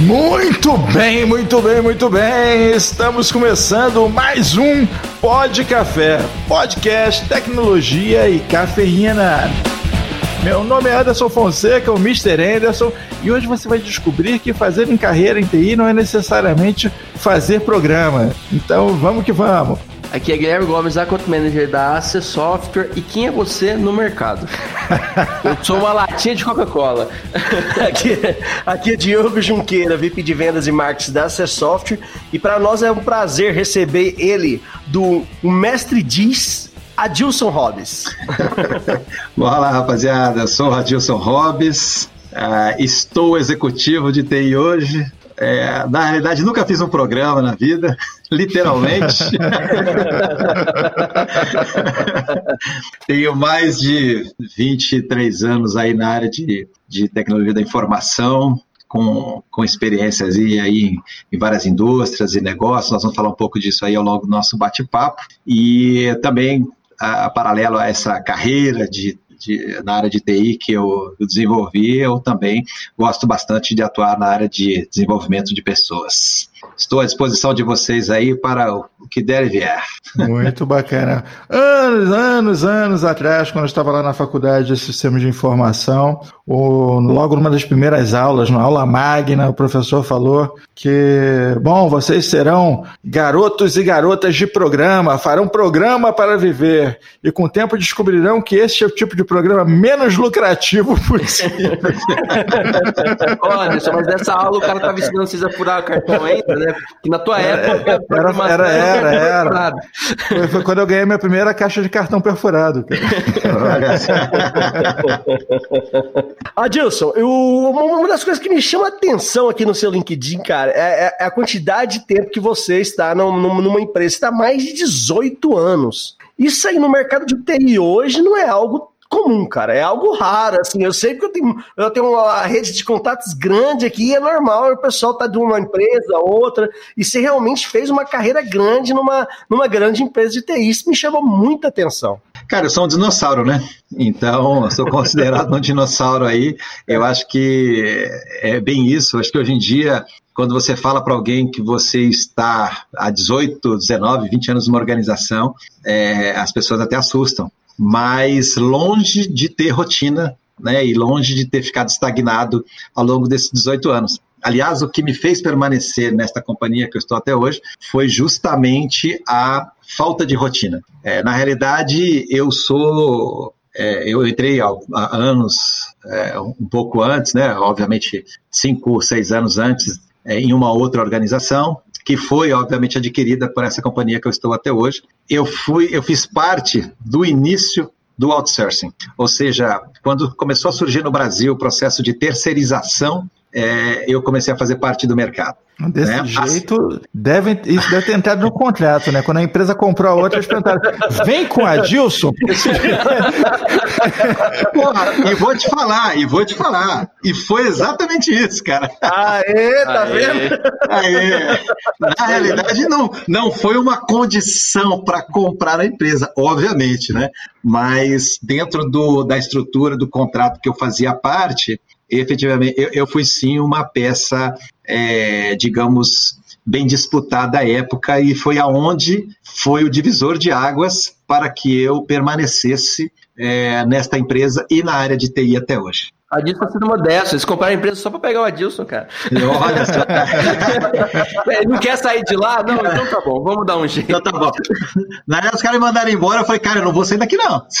Muito bem, muito bem, muito bem. Estamos começando mais um Pod Café, podcast, tecnologia e cafeína. Meu nome é Anderson Fonseca, o Mr. Anderson, e hoje você vai descobrir que fazer em carreira em TI não é necessariamente fazer programa. Então vamos que vamos. Aqui é Guilherme Gomes, Account Manager da Ace Software. E quem é você no mercado? Eu sou uma latinha de Coca-Cola. aqui, aqui é Diogo Junqueira, VIP de Vendas e Marketing da Ace Software. E para nós é um prazer receber ele, do Mestre Diz, Adilson Hobbes. Olá, rapaziada. Sou o Adilson Hobbes. Uh, estou executivo de TI hoje. É, na realidade, nunca fiz um programa na vida, literalmente. Tenho mais de 23 anos aí na área de, de tecnologia da informação, com, com experiências aí, aí em, várias indústrias e negócios. Nós vamos falar um pouco disso aí ao longo do nosso bate-papo. E também, a, a, paralelo a essa carreira de de, na área de TI que eu, desenvolvi, eu também gosto bastante de atuar na área de desenvolvimento de pessoas. Estou à disposição de vocês aí para o que der e vier. Muito bacana. Anos, anos, anos atrás, quando eu estava lá na faculdade de Sistemas de Informação, o, logo numa das primeiras aulas, na aula magna, o professor falou que, bom, vocês serão garotos e garotas de programa, farão programa para viver, e com o tempo descobrirão que esse é o tipo de programa menos lucrativo possível. Olha, mas nessa aula o cara estava ensinando vocês a furar o cartão ainda, né? Que na tua época. Era, era, era, era. Foi, foi quando eu ganhei minha primeira caixa de cartão perfurado. Adilson, eu, uma das coisas que me chama a atenção aqui no seu LinkedIn, cara, é, é a quantidade de tempo que você está numa empresa. Você está há mais de 18 anos. Isso aí no mercado de TI hoje não é algo comum, cara. É algo raro, assim. Eu sei que eu tenho, eu tenho uma rede de contatos grande aqui, é normal o pessoal tá de uma empresa outra, e você realmente fez uma carreira grande numa, numa grande empresa de TI. Isso me chamou muita atenção. Cara, eu sou um dinossauro, né? Então, eu sou considerado um dinossauro aí. Eu acho que é bem isso. Eu acho que hoje em dia quando você fala para alguém que você está há 18, 19, 20 anos numa organização, é, as pessoas até assustam mas longe de ter rotina né, e longe de ter ficado estagnado ao longo desses 18 anos. Aliás, o que me fez permanecer nesta companhia que eu estou até hoje foi justamente a falta de rotina. É, na realidade, eu sou. É, eu entrei há, anos, é, um pouco antes, né? Obviamente, cinco, seis anos antes, é, em uma outra organização que foi obviamente adquirida por essa companhia que eu estou até hoje. Eu fui, eu fiz parte do início do outsourcing, ou seja, quando começou a surgir no Brasil o processo de terceirização, é, eu comecei a fazer parte do mercado. Desse né? jeito, deve, isso deve ter entrado no contrato, né? Quando a empresa comprou a outra, eles perguntaram: vem com a Dilson? Porra, e vou te falar, e vou te falar. E foi exatamente isso, cara. Aê, tá Aê. vendo? Aê. Na realidade, não, não foi uma condição para comprar a empresa, obviamente, né? Mas dentro do, da estrutura do contrato que eu fazia parte, efetivamente, eu, eu fui sim uma peça, é, digamos, bem disputada à época e foi aonde foi o divisor de águas para que eu permanecesse é, nesta empresa e na área de TI até hoje. Adilson tá sendo modesto. Eles compraram a empresa só para pegar o Adilson, cara. Olha só. Ele não quer sair de lá? Não, então tá bom, vamos dar um jeito. Então tá bom. Na época os caras me mandaram embora, eu falei, cara, eu não vou sair daqui não.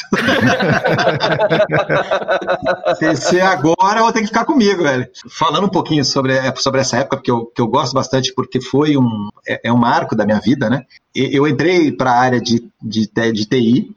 se, se agora eu vou ter que ficar comigo, velho. Falando um pouquinho sobre, é, sobre essa época, que eu, que eu gosto bastante, porque foi um, é, é um marco da minha vida, né? Eu entrei para a área de, de, de TI,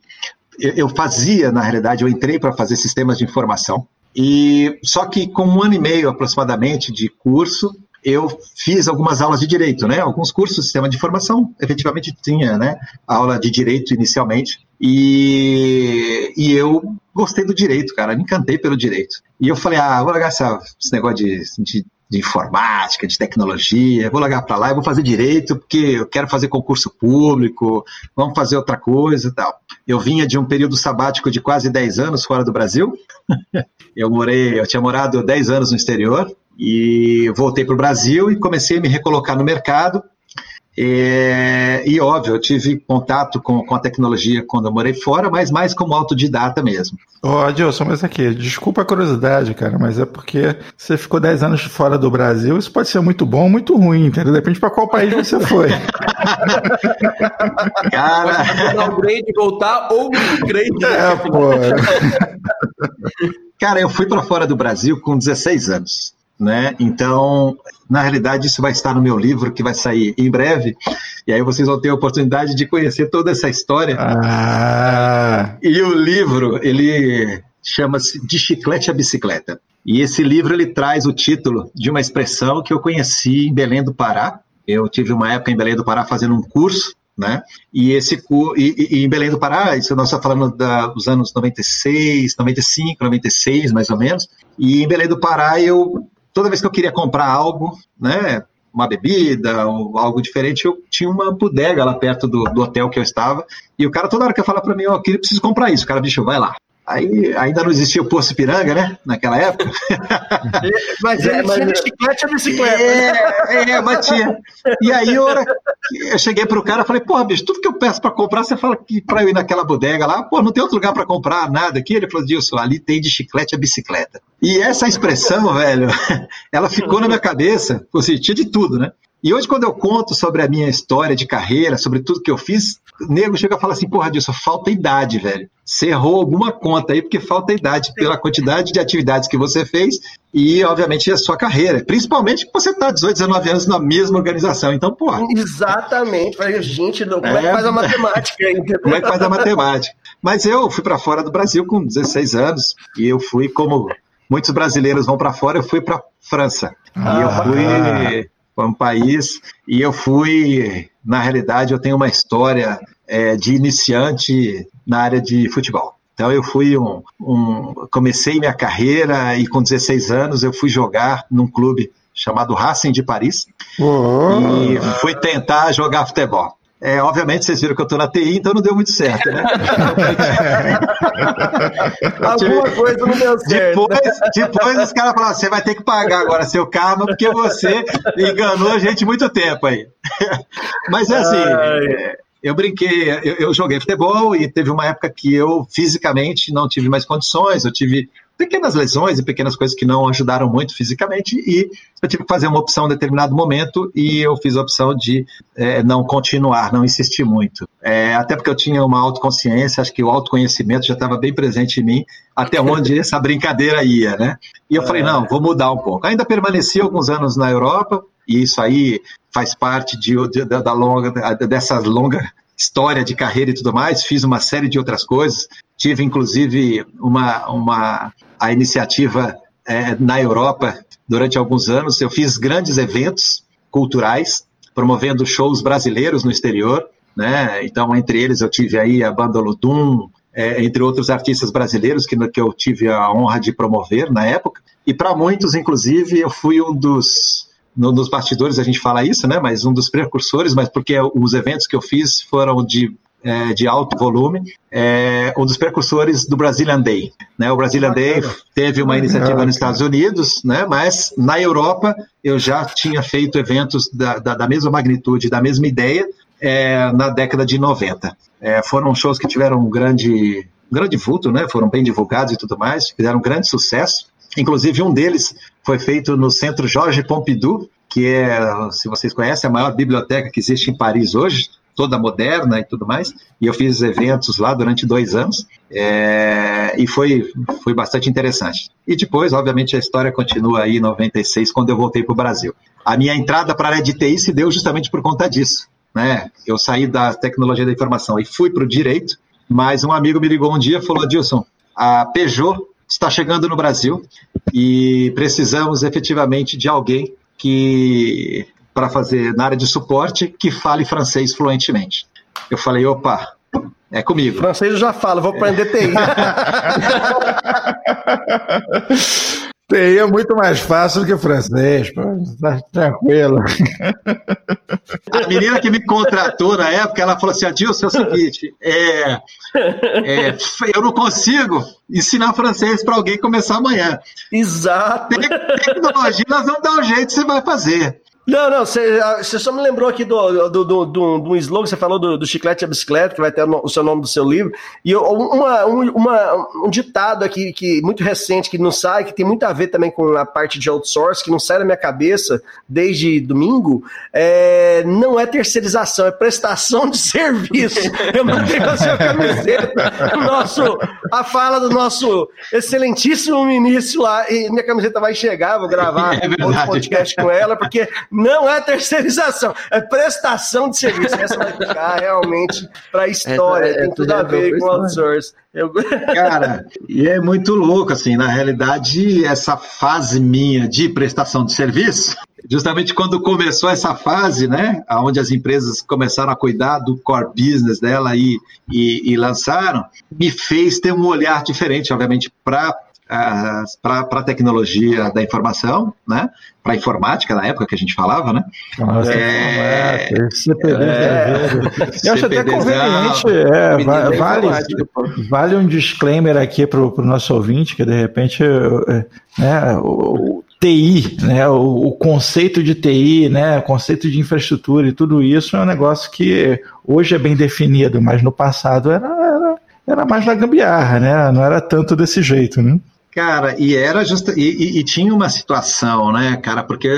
eu fazia, na realidade, eu entrei para fazer sistemas de informação. E só que com um ano e meio aproximadamente de curso, eu fiz algumas aulas de direito, né? Alguns cursos sistema de informação, efetivamente tinha, né? Aula de direito inicialmente. E, e eu gostei do direito, cara, me encantei pelo direito. E eu falei, ah, vou largar esse negócio de, de, de informática, de tecnologia, vou largar para lá e vou fazer direito, porque eu quero fazer concurso público, vamos fazer outra coisa e tal. Eu vinha de um período sabático de quase 10 anos fora do Brasil. eu morei, eu tinha morado 10 anos no exterior, E voltei para o Brasil e comecei a me recolocar no mercado. É, e óbvio, eu tive contato com, com a tecnologia quando eu morei fora, mas mais como autodidata mesmo. Ô, oh, Adilson, mas aqui, desculpa a curiosidade, cara, mas é porque você ficou 10 anos fora do Brasil, isso pode ser muito bom ou muito ruim, entendeu? Depende para qual país você foi. cara. Downgrade voltar ou upgrade. É, pô. cara, eu fui para fora do Brasil com 16 anos né? Então, na realidade, isso vai estar no meu livro que vai sair em breve. E aí vocês vão ter a oportunidade de conhecer toda essa história. Ah. E o livro, ele chama-se De Chiclete a Bicicleta. E esse livro ele traz o título de uma expressão que eu conheci em Belém do Pará. Eu tive uma época em Belém do Pará fazendo um curso né? E esse e, e, em Belém do Pará, isso nós estamos falando da, dos anos 96, 95, 96, mais ou menos. E em Belém do Pará eu toda vez que eu queria comprar algo, né, uma bebida ou algo diferente, eu tinha uma bodega lá perto do, do hotel que eu estava, e o cara toda hora que falar para mim, ó, oh, eu preciso comprar isso, o cara, bicho, vai lá. Aí ainda não existia o Poço Ipiranga, né? Naquela época. mas ele mas, tinha de chiclete a bicicleta. É, é, batia. E aí, hora eu cheguei pro cara e falei, porra, bicho, tudo que eu peço para comprar, você fala que para eu ir naquela bodega lá, pô, não tem outro lugar para comprar nada aqui. Ele falou, Dilson, ali tem de chiclete a bicicleta. E essa expressão, velho, ela ficou na minha cabeça, seja, tinha de tudo, né? E hoje, quando eu conto sobre a minha história de carreira, sobre tudo que eu fiz, nego chega e fala assim: porra, disso falta idade, velho. Você errou alguma conta aí, porque falta idade pela quantidade de atividades que você fez e, obviamente, a sua carreira. Principalmente que você está 18, 19 anos na mesma organização. Então, porra. Exatamente. Gente, como é, é que faz a matemática? Entendeu? Como é que faz a matemática? Mas eu fui para fora do Brasil com 16 anos e eu fui como muitos brasileiros vão para fora, eu fui para França. Ah. E eu fui foi um país e eu fui, na realidade, eu tenho uma história é, de iniciante na área de futebol. Então eu fui um, um, comecei minha carreira e com 16 anos eu fui jogar num clube chamado Racing de Paris oh. e fui tentar jogar futebol. É, obviamente, vocês viram que eu estou na TI, então não deu muito certo, né? Alguma coisa não deu certo. Depois, depois os caras falaram: você vai ter que pagar agora seu karma, porque você enganou a gente muito tempo aí. Mas é assim. Ai. Eu brinquei, eu, eu joguei futebol e teve uma época que eu fisicamente não tive mais condições, eu tive pequenas lesões e pequenas coisas que não ajudaram muito fisicamente e eu tive que fazer uma opção em determinado momento e eu fiz a opção de é, não continuar, não insistir muito. É, até porque eu tinha uma autoconsciência, acho que o autoconhecimento já estava bem presente em mim, até onde essa brincadeira ia, né? E eu falei, não, vou mudar um pouco. Ainda permaneci alguns anos na Europa, e isso aí faz parte de, de, da longa, dessa longa história de carreira e tudo mais, fiz uma série de outras coisas, tive inclusive uma, uma a iniciativa é, na Europa durante alguns anos, eu fiz grandes eventos culturais, promovendo shows brasileiros no exterior, né? Então, entre eles eu tive aí a banda Ludum, é, entre outros artistas brasileiros que, que eu tive a honra de promover na época. E para muitos, inclusive, eu fui um dos no, nos bastidores a gente fala isso, né? Mas um dos precursores, mas porque os eventos que eu fiz foram de é, de alto volume, é um dos precursores do Brazilian Day. Né? O Brazilian Day teve uma iniciativa nos Estados Unidos, né? mas na Europa eu já tinha feito eventos da, da, da mesma magnitude, da mesma ideia, é, na década de 90. É, foram shows que tiveram um grande, um grande vulto, né? foram bem divulgados e tudo mais, fizeram um grande sucesso. Inclusive, um deles foi feito no Centro Jorge Pompidou, que é, se vocês conhecem, a maior biblioteca que existe em Paris hoje, toda moderna e tudo mais. E eu fiz eventos lá durante dois anos é, e foi, foi bastante interessante. E depois, obviamente, a história continua aí em 96, quando eu voltei para o Brasil. A minha entrada para a área de TI se deu justamente por conta disso. Né? Eu saí da tecnologia da informação e fui para o direito, mas um amigo me ligou um dia e falou: Dilson, a Peugeot está chegando no Brasil e precisamos efetivamente de alguém que para fazer na área de suporte que fale francês fluentemente. Eu falei, opa, é comigo. Francês eu já falo, vou aprender TI. TI é muito mais fácil do que francês, pô. Tá tranquilo. A menina que me contratou na época, ela falou assim: Adilson, é o seguinte, é, é, eu não consigo ensinar francês para alguém começar amanhã. Exato. Tecnologia, nós vamos dar um jeito, você vai fazer. Não, não, você só me lembrou aqui do, do, do, do, do slogan, você falou do, do chiclete e a bicicleta, que vai ter o seu nome do seu livro, e uma, um, uma, um ditado aqui que muito recente, que não sai, que tem muito a ver também com a parte de outsource, que não sai da minha cabeça desde domingo, é, não é terceirização, é prestação de serviço. Eu mandei a sua camiseta, nosso, a fala do nosso excelentíssimo ministro lá, e minha camiseta vai chegar, vou gravar é outro podcast com ela, porque não é terceirização, é prestação de serviço. Essa vai ficar realmente para a história, é, tem tudo a ver com outsourcing. Eu... Cara, e é muito louco, assim, na realidade, essa fase minha de prestação de serviço, justamente quando começou essa fase, né, onde as empresas começaram a cuidar do core business dela e, e, e lançaram, me fez ter um olhar diferente, obviamente, para para a tecnologia da informação, né? para a informática na época que a gente falava, né? Nossa, é, é, CPD, é, Eu acho até conveniente, é, vale, vale um disclaimer aqui para o nosso ouvinte, que de repente é, né, o, o TI, né, o, o, conceito de TI, né, o conceito de infraestrutura e tudo isso é um negócio que hoje é bem definido, mas no passado era, era, era mais na gambiarra, né? Não era tanto desse jeito, né? Cara, e era justa, e, e, e, tinha uma situação, né, cara, porque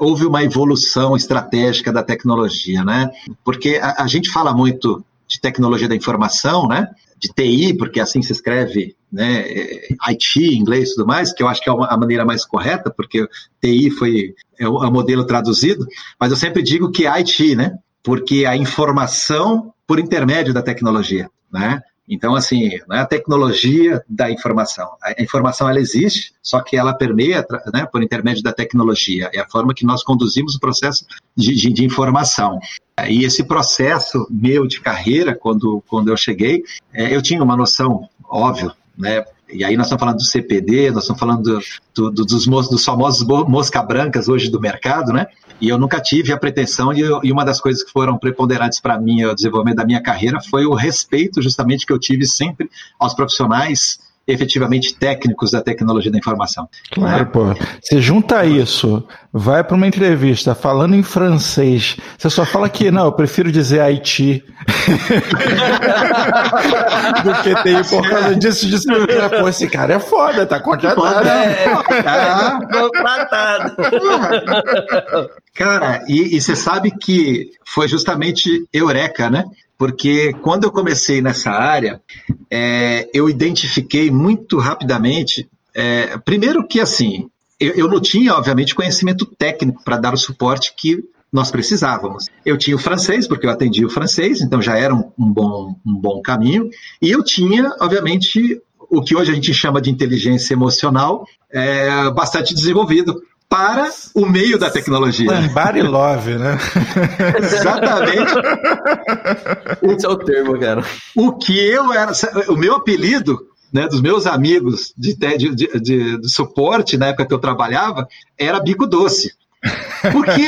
houve uma evolução estratégica da tecnologia, né? Porque a, a, gente fala muito de tecnologia da informação, né? De TI, porque assim se escreve, né? IT em inglês e tudo mais, que eu acho que é a maneira mais correta, porque TI foi é o, é o modelo traduzido, mas eu sempre digo que é IT, né? Porque a informação por intermédio da tecnologia, né? Então, assim, é a tecnologia da informação. A informação, ela existe, só que ela permeia né, por intermédio da tecnologia. É a forma que nós conduzimos o processo de, de, de informação. E esse processo meu de carreira, quando, quando eu cheguei, é, eu tinha uma noção, óbvio, né, e aí nós estamos falando do CPD, nós estamos falando do, do, dos, dos famosos mosca brancas hoje do mercado, né? E eu nunca tive a pretensão, e, e uma das coisas que foram preponderantes para mim, o desenvolvimento da minha carreira, foi o respeito justamente que eu tive sempre aos profissionais efetivamente técnicos da tecnologia da informação. Claro, pô. Você junta isso, vai para uma entrevista falando em francês, você só fala que não, eu prefiro dizer Haiti do que tem por causa disso, disso. Pô, esse cara é foda, tá contratado. É, tá contratado. Cara, e você sabe que foi justamente Eureka, né? Porque quando eu comecei nessa área, é, eu identifiquei muito rapidamente, é, primeiro que assim, eu, eu, não tinha, obviamente, conhecimento técnico para dar o suporte que nós precisávamos. Eu tinha o francês, porque eu atendia o francês, então já era um, um bom, um bom caminho, e eu tinha, obviamente, o que hoje a gente chama de inteligência emocional, é, bastante desenvolvido, para o meio da tecnologia. Body love, né? Exatamente. Esse é o termo, cara. O que eu era, o meu apelido né, dos meus amigos de, de, de, de, suporte na época que eu trabalhava era bico doce. Porque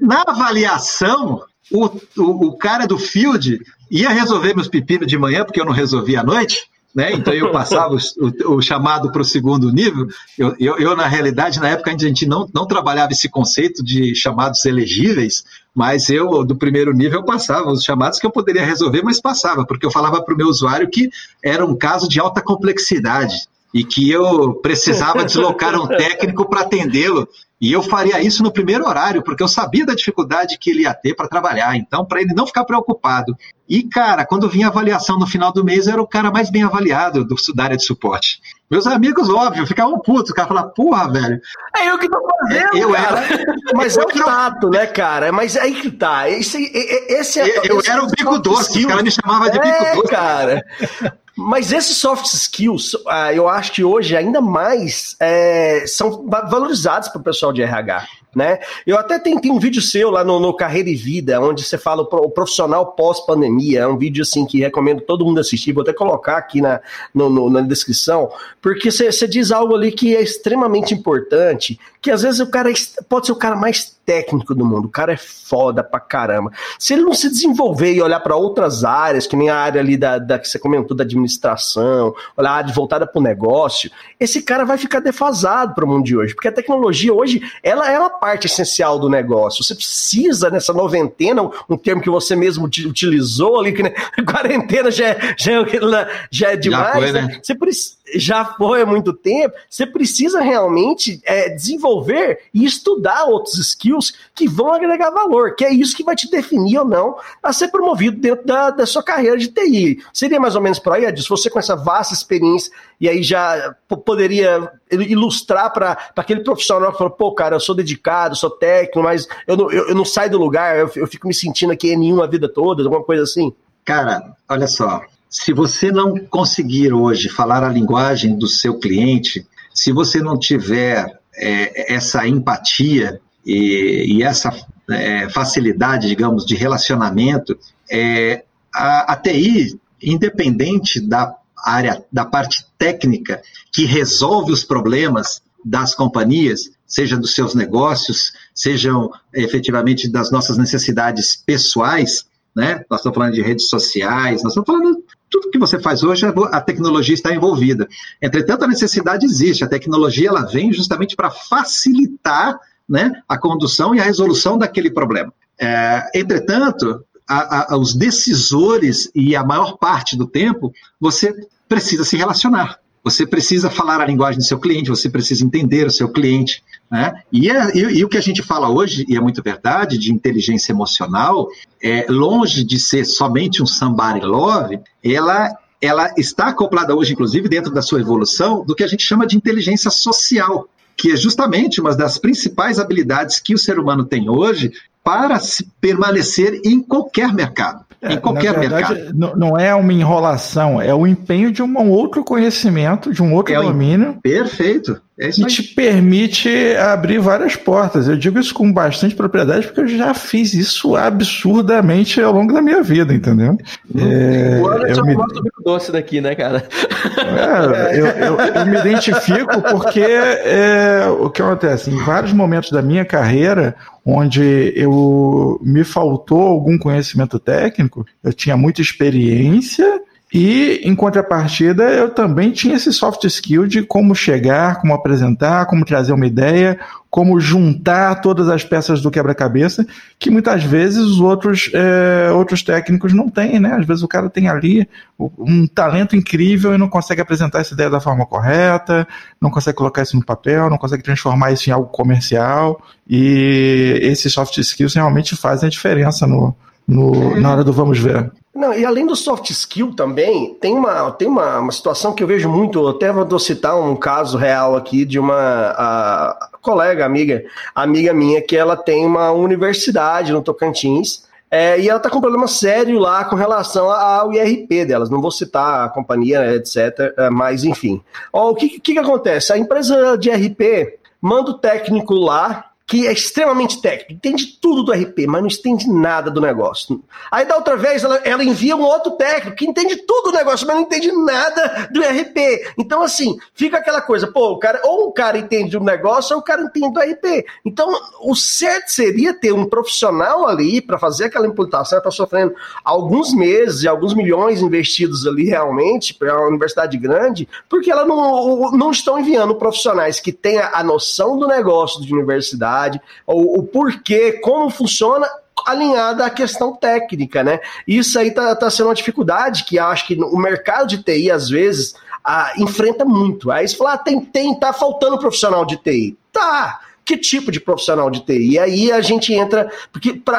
na avaliação, o, o, o cara do field ia resolver meus pepinos de manhã, porque eu não resolvia à noite, né? Então eu passava o, o chamado para o segundo nível. Eu, eu, eu, na realidade, na época a gente não, não trabalhava esse conceito de chamados elegíveis, mas eu, do primeiro nível, passava os chamados que eu poderia resolver, mas passava, porque eu falava para o meu usuário que era um caso de alta complexidade e que eu precisava deslocar um técnico para atendê-lo. E eu faria isso no primeiro horário, porque eu sabia da dificuldade que ele ia ter para trabalhar. Então, para ele não ficar preocupado. E, cara, quando vinha a avaliação no final do mês, eu era o cara mais bem avaliado do, da área de suporte. Meus amigos, óbvio, ficavam putos. O cara falava, porra, velho. É eu que tô fazendo, eu cara. Era... Mas é o tato, né, cara? Mas é aí que tá. Esse, esse é, eu, eu era o bico doce, o cara me chamava de é, bico doce. cara. Mas esses soft skills, uh, eu acho que hoje ainda mais é, são valorizados para o pessoal de RH. Né? Eu até tem um vídeo seu lá no, no Carreira e Vida, onde você fala o, profissional pós-pandemia. É um vídeo assim que recomendo todo mundo assistir. Vou até colocar aqui na, no, no, na descrição, porque você, diz algo ali que é extremamente importante, que às vezes o cara é pode ser o cara mais técnico do mundo, o cara é foda pra caramba. Se ele não se desenvolver e olhar para outras áreas, que nem a área ali da, da que você comentou da administração, olhar a área voltada para o negócio, esse cara vai ficar defasado para o mundo de hoje, porque a tecnologia hoje ela é uma parte essencial do negócio. Você precisa nessa noventena, um termo que você mesmo utilizou ali, que né, quarentena já é, já é, já é demais. Já foi, né? né? Você precisa já foi há muito tempo, você precisa realmente é, desenvolver e estudar outros skills que vão agregar valor, que é isso que vai te definir ou não a ser promovido dentro da, da sua carreira de TI. Seria mais ou menos por aí, Adilson, você com essa vasta experiência e aí já poderia ilustrar para aquele profissional que falou, pô, cara, eu sou dedicado, sou técnico, mas eu não, eu, eu não saio do lugar, eu, eu fico me sentindo aqui em nenhuma vida toda, alguma coisa assim? Cara, olha só, se você não conseguir hoje falar a linguagem do seu cliente, se você não tiver é, essa empatia e, e essa é, facilidade, digamos, de relacionamento, é, a, a TI, independente da área, da parte técnica que resolve os problemas das companhias, seja dos seus negócios, sejam efetivamente das nossas necessidades pessoais, né? Nós estamos falando de redes sociais, nós estamos falando tudo que você faz hoje, a tecnologia está envolvida. Entretanto, a necessidade existe. A tecnologia ela vem justamente para facilitar né, a condução e a resolução daquele problema. É, entretanto, a, a, os decisores e a maior parte do tempo, você precisa se relacionar. Você precisa falar a linguagem do seu cliente, você precisa entender o seu cliente. Né? E, é, e, e, o que a gente fala hoje, e é muito verdade, de inteligência emocional, é longe de ser somente um somebody love, ela, ela está acoplada hoje, inclusive, dentro da sua evolução, do que a gente chama de inteligência social, que é justamente uma das principais habilidades que o ser humano tem hoje para se permanecer em qualquer mercado. É, em qualquer verdade, mercado. Não é uma enrolação, é o empenho de um outro conhecimento, de um outro é domínio. Um... Perfeito. É que te permite abrir várias portas. Eu digo isso com bastante propriedade porque eu já fiz isso absurdamente ao longo da minha vida, entendeu? É, o Anderson eu me... gosta do doce daqui, né, cara? É, eu, eu, eu, me identifico porque é, o que acontece? Em vários momentos da minha carreira, onde eu me faltou algum conhecimento técnico, eu tinha muita experiência e, em contrapartida, eu também tinha esse soft skill de como chegar, como apresentar, como trazer uma ideia, como juntar todas as peças do quebra-cabeça, que muitas vezes os outros, é, outros técnicos não têm, né? Às vezes o cara tem ali um talento incrível e não consegue apresentar essa ideia da forma correta, não consegue colocar isso no papel, não consegue transformar isso em algo comercial, e esses soft skills realmente fazem a diferença no, no, na hora do vamos ver. Não, e além do soft skill também, tem uma, tem uma, uma situação que eu vejo muito, até vou citar um caso real aqui de uma a, colega, amiga, amiga minha, que ela tem uma universidade no Tocantins, é, e ela está com um problema sério lá com relação ao IRP delas. Não vou citar a companhia, etc. É, mas, enfim. Ó, o que, que, que acontece? A empresa de IRP manda o técnico lá que é extremamente técnico, entende tudo do RP, mas não entende nada do negócio. Aí da outra vez ela, ela envia um outro técnico que entende tudo do negócio, mas não entende nada do RP. Então, assim, fica aquela coisa, pô, o cara, ou o cara entende o negócio, ou o cara entende do RP. Então, o certo seria ter um profissional ali para fazer aquela imputação, está sofrendo alguns meses e alguns milhões investidos ali realmente para uma universidade grande, porque ela não, não estão enviando profissionais que tenham a noção do negócio de universidade o, o porquê, como funciona alinhada à questão técnica, né? Isso aí tá, tá sendo uma dificuldade que acho que o mercado de TI, às vezes, ah, enfrenta muito. Aí você fala, ah, tem, tem, tá faltando profissional de TI. Tá, que tipo de profissional de TI? E aí a gente entra, porque para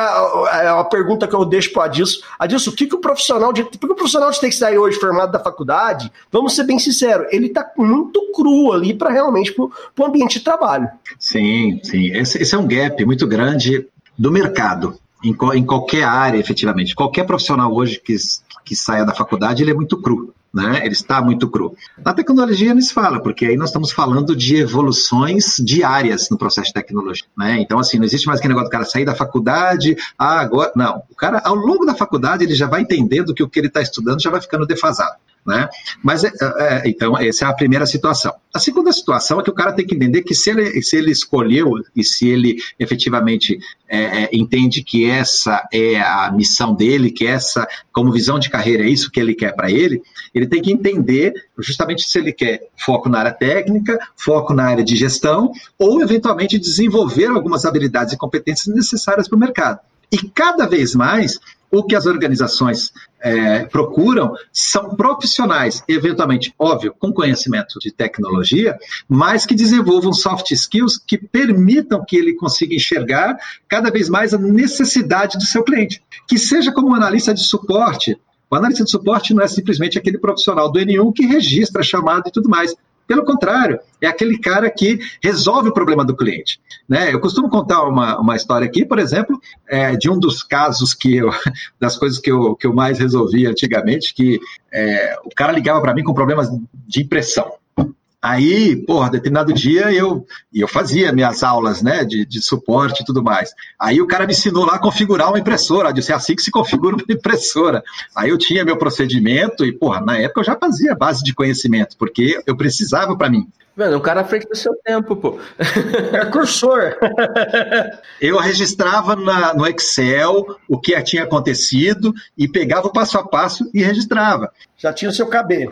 é a pergunta que eu deixo para Adilson, Adilson, o que, que o profissional de porque o profissional de TI que sai hoje formado da faculdade, vamos ser bem sinceros, ele está muito cru ali para realmente para o ambiente de trabalho. Sim, sim. Esse, esse, é um gap muito grande do mercado. Em, em qualquer área, efetivamente. Qualquer profissional hoje que, que saia da faculdade, ele é muito cru. Né? Ele está muito cru. Na tecnologia não se fala, porque aí nós estamos falando de evoluções diárias no processo de tecnologia, né? Então, assim, não existe mais aquele negócio do cara sair da faculdade, ah, agora. Não. O cara, ao longo da faculdade, ele já vai entendendo que o que ele está estudando já vai ficando defasado. Né? Mas é, é, então, essa é a primeira situação. A segunda situação é que o cara tem que entender que se ele, se ele escolheu e se ele efetivamente é, é, entende que essa é a missão dele, que essa, como visão de carreira, é isso que ele quer para ele, ele tem que entender justamente se ele quer foco na área técnica, foco na área de gestão, ou eventualmente desenvolver algumas habilidades e competências necessárias para o mercado. E cada vez mais o que as organizações é, procuram são profissionais, eventualmente, óbvio, com conhecimento de tecnologia, mas que desenvolvam soft skills que permitam que ele consiga enxergar cada vez mais a necessidade do seu cliente. Que seja como analista de suporte. O analista de suporte não é simplesmente aquele profissional do N1 que registra chamada e tudo mais. Pelo contrário, é aquele cara que resolve o problema do cliente. Né? Eu costumo contar uma, uma história aqui, por exemplo, é, de um dos casos que eu, das coisas que eu, que eu mais resolvi antigamente, que é, o cara ligava para mim com problemas de impressão. Aí, porra, determinado dia eu, eu fazia minhas aulas, né, de, de suporte e tudo mais. Aí o cara me ensinou lá a configurar uma impressora, disse é assim que se configura uma impressora. Aí eu tinha meu procedimento e, porra, na época eu já fazia base de conhecimento, porque eu precisava para mim. Mano, um cara à frente do seu tempo, pô. É cursor. eu registrava na, no Excel o que tinha acontecido e pegava o passo a passo e registrava. Já tinha o seu cabelo.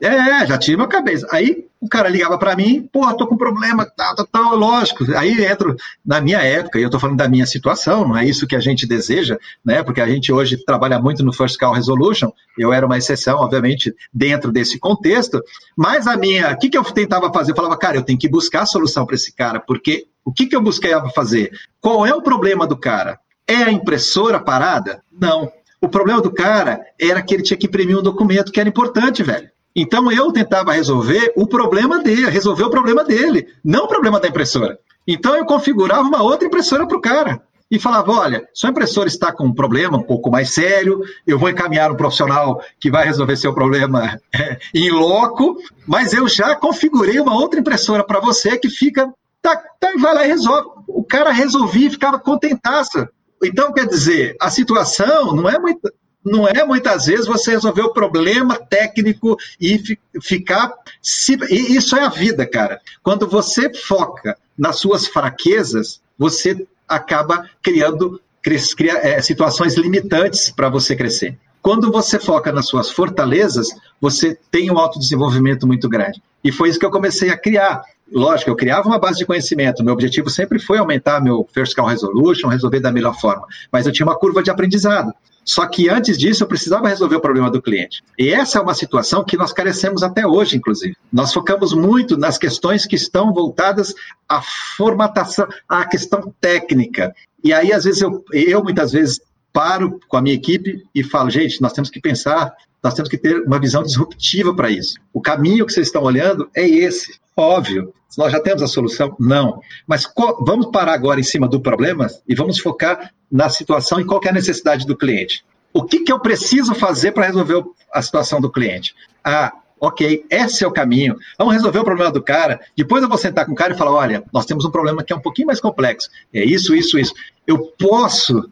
é, já tinha meu cabelo. Aí o cara ligava para mim, pô, tô com problema, tal, tal, tal, lógico. Aí entro na minha época, e eu tô falando da minha situação, não é isso que a gente deseja, né? Porque a gente hoje trabalha muito no First Call Resolution, eu era uma exceção, obviamente, dentro desse contexto, mas a minha, o que, que eu tentava fazer? Eu falava, cara, eu tenho que buscar a solução para esse cara, porque o que, que eu buscava fazer? Qual é o problema do cara? É a impressora parada? Não. O problema do cara era que ele tinha que imprimir um documento que era importante, velho. Então eu tentava resolver o problema dele, resolver o problema dele, não o problema da impressora. Então eu configurava uma outra impressora para o cara e falava: olha, sua impressora está com um problema um pouco mais sério, eu vou encaminhar um profissional que vai resolver seu problema em loco, mas eu já configurei uma outra impressora para você que fica. Tá, tá, vai lá e resolve. O cara resolvia e ficava contentaço. Então, quer dizer, a situação não é muito não é muitas vezes você resolver o problema técnico e ficar. Se, e isso é a vida, cara. Quando você foca nas suas fraquezas, você acaba criando cria, é, situações limitantes para você crescer. Quando você foca nas suas fortalezas, você tem um autodesenvolvimento muito grande. E foi isso que eu comecei a criar. Lógico, eu criava uma base de conhecimento. Meu objetivo sempre foi aumentar meu First Call Resolution, resolver da melhor forma. Mas eu tinha uma curva de aprendizado. Só que antes disso eu precisava resolver o problema do cliente. E essa é uma situação que nós carecemos até hoje, inclusive. Nós focamos muito nas questões que estão voltadas à formatação, à questão técnica. E aí, às vezes, eu, eu muitas vezes paro com a minha equipe e falo, gente, nós temos que pensar, nós temos que ter uma visão disruptiva para isso. O caminho que vocês estão olhando é esse. Óbvio, nós já temos a solução? Não. Mas vamos parar agora em cima do problema e vamos focar na situação e qual é a necessidade do cliente. O que, que eu preciso fazer para resolver a situação do cliente? Ah, ok, esse é o caminho. Vamos resolver o problema do cara. Depois eu vou sentar com o cara e falar: olha, nós temos um problema que é um pouquinho mais complexo. É isso, isso, isso. Eu posso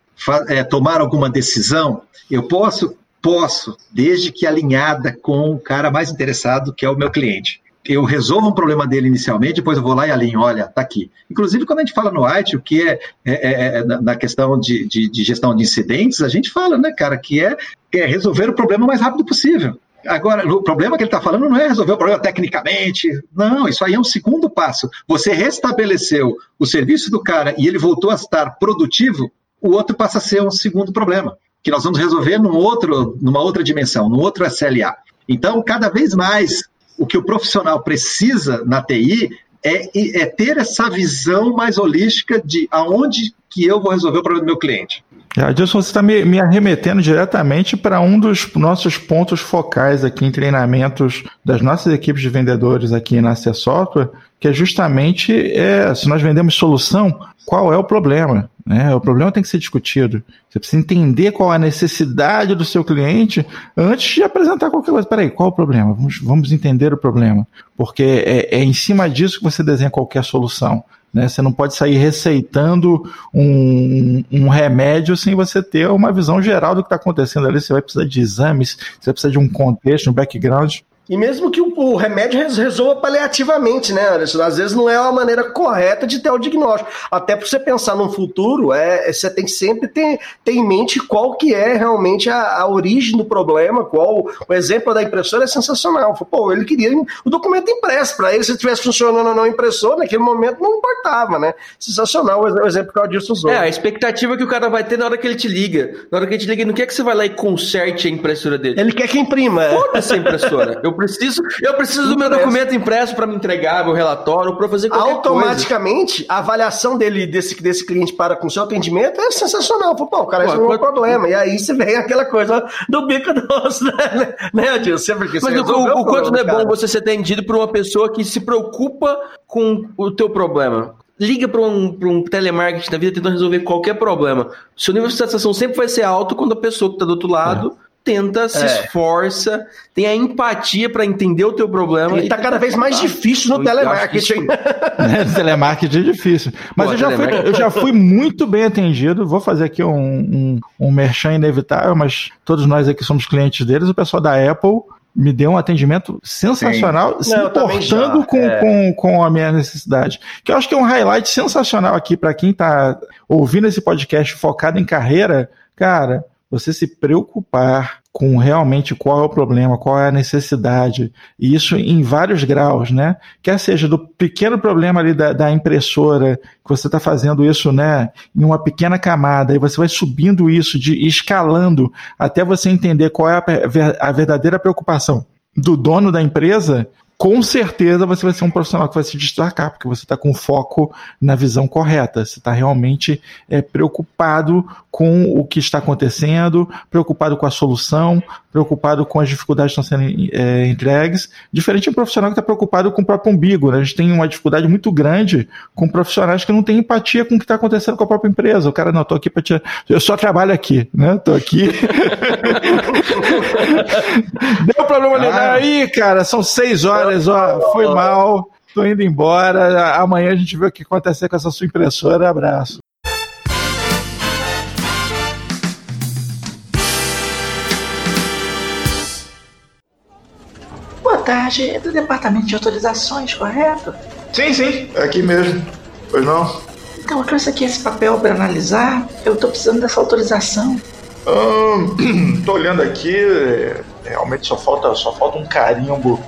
é, tomar alguma decisão? Eu posso? Posso, desde que alinhada com o cara mais interessado, que é o meu cliente eu resolvo um problema dele inicialmente, depois eu vou lá e alinho, olha, tá aqui. Inclusive, quando a gente fala no IT, o que é, é, é, é na questão de, de, de, gestão de incidentes, a gente fala, né, cara, que é, é resolver o problema o mais rápido possível. Agora, o problema que ele está falando não é resolver o problema tecnicamente. Não, isso aí é um segundo passo. Você restabeleceu o serviço do cara e ele voltou a estar produtivo, o outro passa a ser um segundo problema, que nós vamos resolver num outro, numa outra dimensão, num outro SLA. Então, cada vez mais o que o profissional precisa na TI é, é ter essa visão mais holística de aonde que eu vou resolver o problema do meu cliente. Adilson, você está me, me, arremetendo diretamente para um dos nossos pontos focais aqui em treinamentos das nossas equipes de vendedores aqui na C Software, que é justamente é, se nós vendemos solução, qual é o problema? Né? O problema tem que ser discutido. Você precisa entender qual é a necessidade do seu cliente antes de apresentar qualquer coisa. Peraí, qual é o problema? Vamos, vamos entender o problema. Porque é, é em cima disso que você desenha qualquer solução. Né? Você não pode sair receitando um, um, remédio sem você ter uma visão geral do que está acontecendo ali. Você vai precisar de exames, você vai precisar de um contexto, um background. E mesmo que o, o remédio resolva paliativamente, né, Anderson? Às vezes não é a maneira correta de ter o diagnóstico. Até para você pensar no futuro, é, você tem que sempre ter, ter em mente qual que é realmente a, a origem do problema, qual o exemplo da impressora é sensacional. Pô, ele queria o documento impresso. Para ele, se estivesse funcionando ou não impressora, naquele momento não importava, né? Sensacional o exemplo que o Adilson usou. É, a expectativa que o cara vai ter na hora que ele te liga. Na hora que ele te liga, não quer que você vai lá e conserte a impressora dele. Ele quer que imprima. É. Foda-se a impressora. Eu preciso, eu preciso do meu documento impresso para me entregar, meu relatório, para fazer qualquer Automaticamente, coisa. a avaliação dele, desse, desse cliente para com seu atendimento é sensacional. Pô, o cara resolveu um problema. E aí você vem aquela coisa do bico do osso, né, né Adilson? Porque Mas o, o, o quanto não é bom você ser atendido por uma pessoa que se preocupa com o teu problema liga para um, um telemarketing da vida tentando resolver qualquer problema. Seu nível de satisfação sempre vai ser alto quando a pessoa que está do outro lado é tenta, se é. esforça, tem a empatia para entender o teu problema. E tá cada vez mais difícil no telemarketing. é, telemarketing é difícil. Mas Pô, eu, já fui, eu já fui muito bem atendido. Vou fazer aqui um, um, um merchan inevitável, mas todos nós aqui somos clientes deles. O pessoal da Apple me deu um atendimento sensacional, Sim. se Não, importando com, é. com, com a minha necessidade. Que eu acho que é um highlight sensacional aqui para quem está ouvindo esse podcast focado em carreira. Cara, você se preocupar com realmente qual é o problema, qual é a necessidade, e isso em vários graus, né? Quer seja do pequeno problema ali da, da impressora, que você está fazendo isso, né, em uma pequena camada, e você vai subindo isso, de escalando, até você entender qual é a, a verdadeira preocupação do dono da empresa, com certeza você vai ser um profissional que vai se destacar, porque você está com foco na visão correta. Você está realmente é, preocupado com o que está acontecendo, preocupado com a solução, preocupado com as dificuldades que estão sendo é, entregues. Diferente de um profissional que está preocupado com o próprio umbigo. Né? A gente tem uma dificuldade muito grande com profissionais que não têm empatia com o que está acontecendo com a própria empresa. O cara, não, estou aqui para te. Eu só trabalho aqui, né? Estou aqui. Deu problema ah. aí, cara. São seis horas horas, ó, foi mal, tô indo embora. Amanhã a gente vê o que acontece com essa sua impressora. Abraço. Boa tarde, é do departamento de autorizações, correto? Sim, sim, é aqui mesmo. Pois não? Então, eu trouxe aqui esse papel para analisar. Eu tô precisando dessa autorização. Hum, tô olhando aqui, é, realmente só falta, só falta um carimbo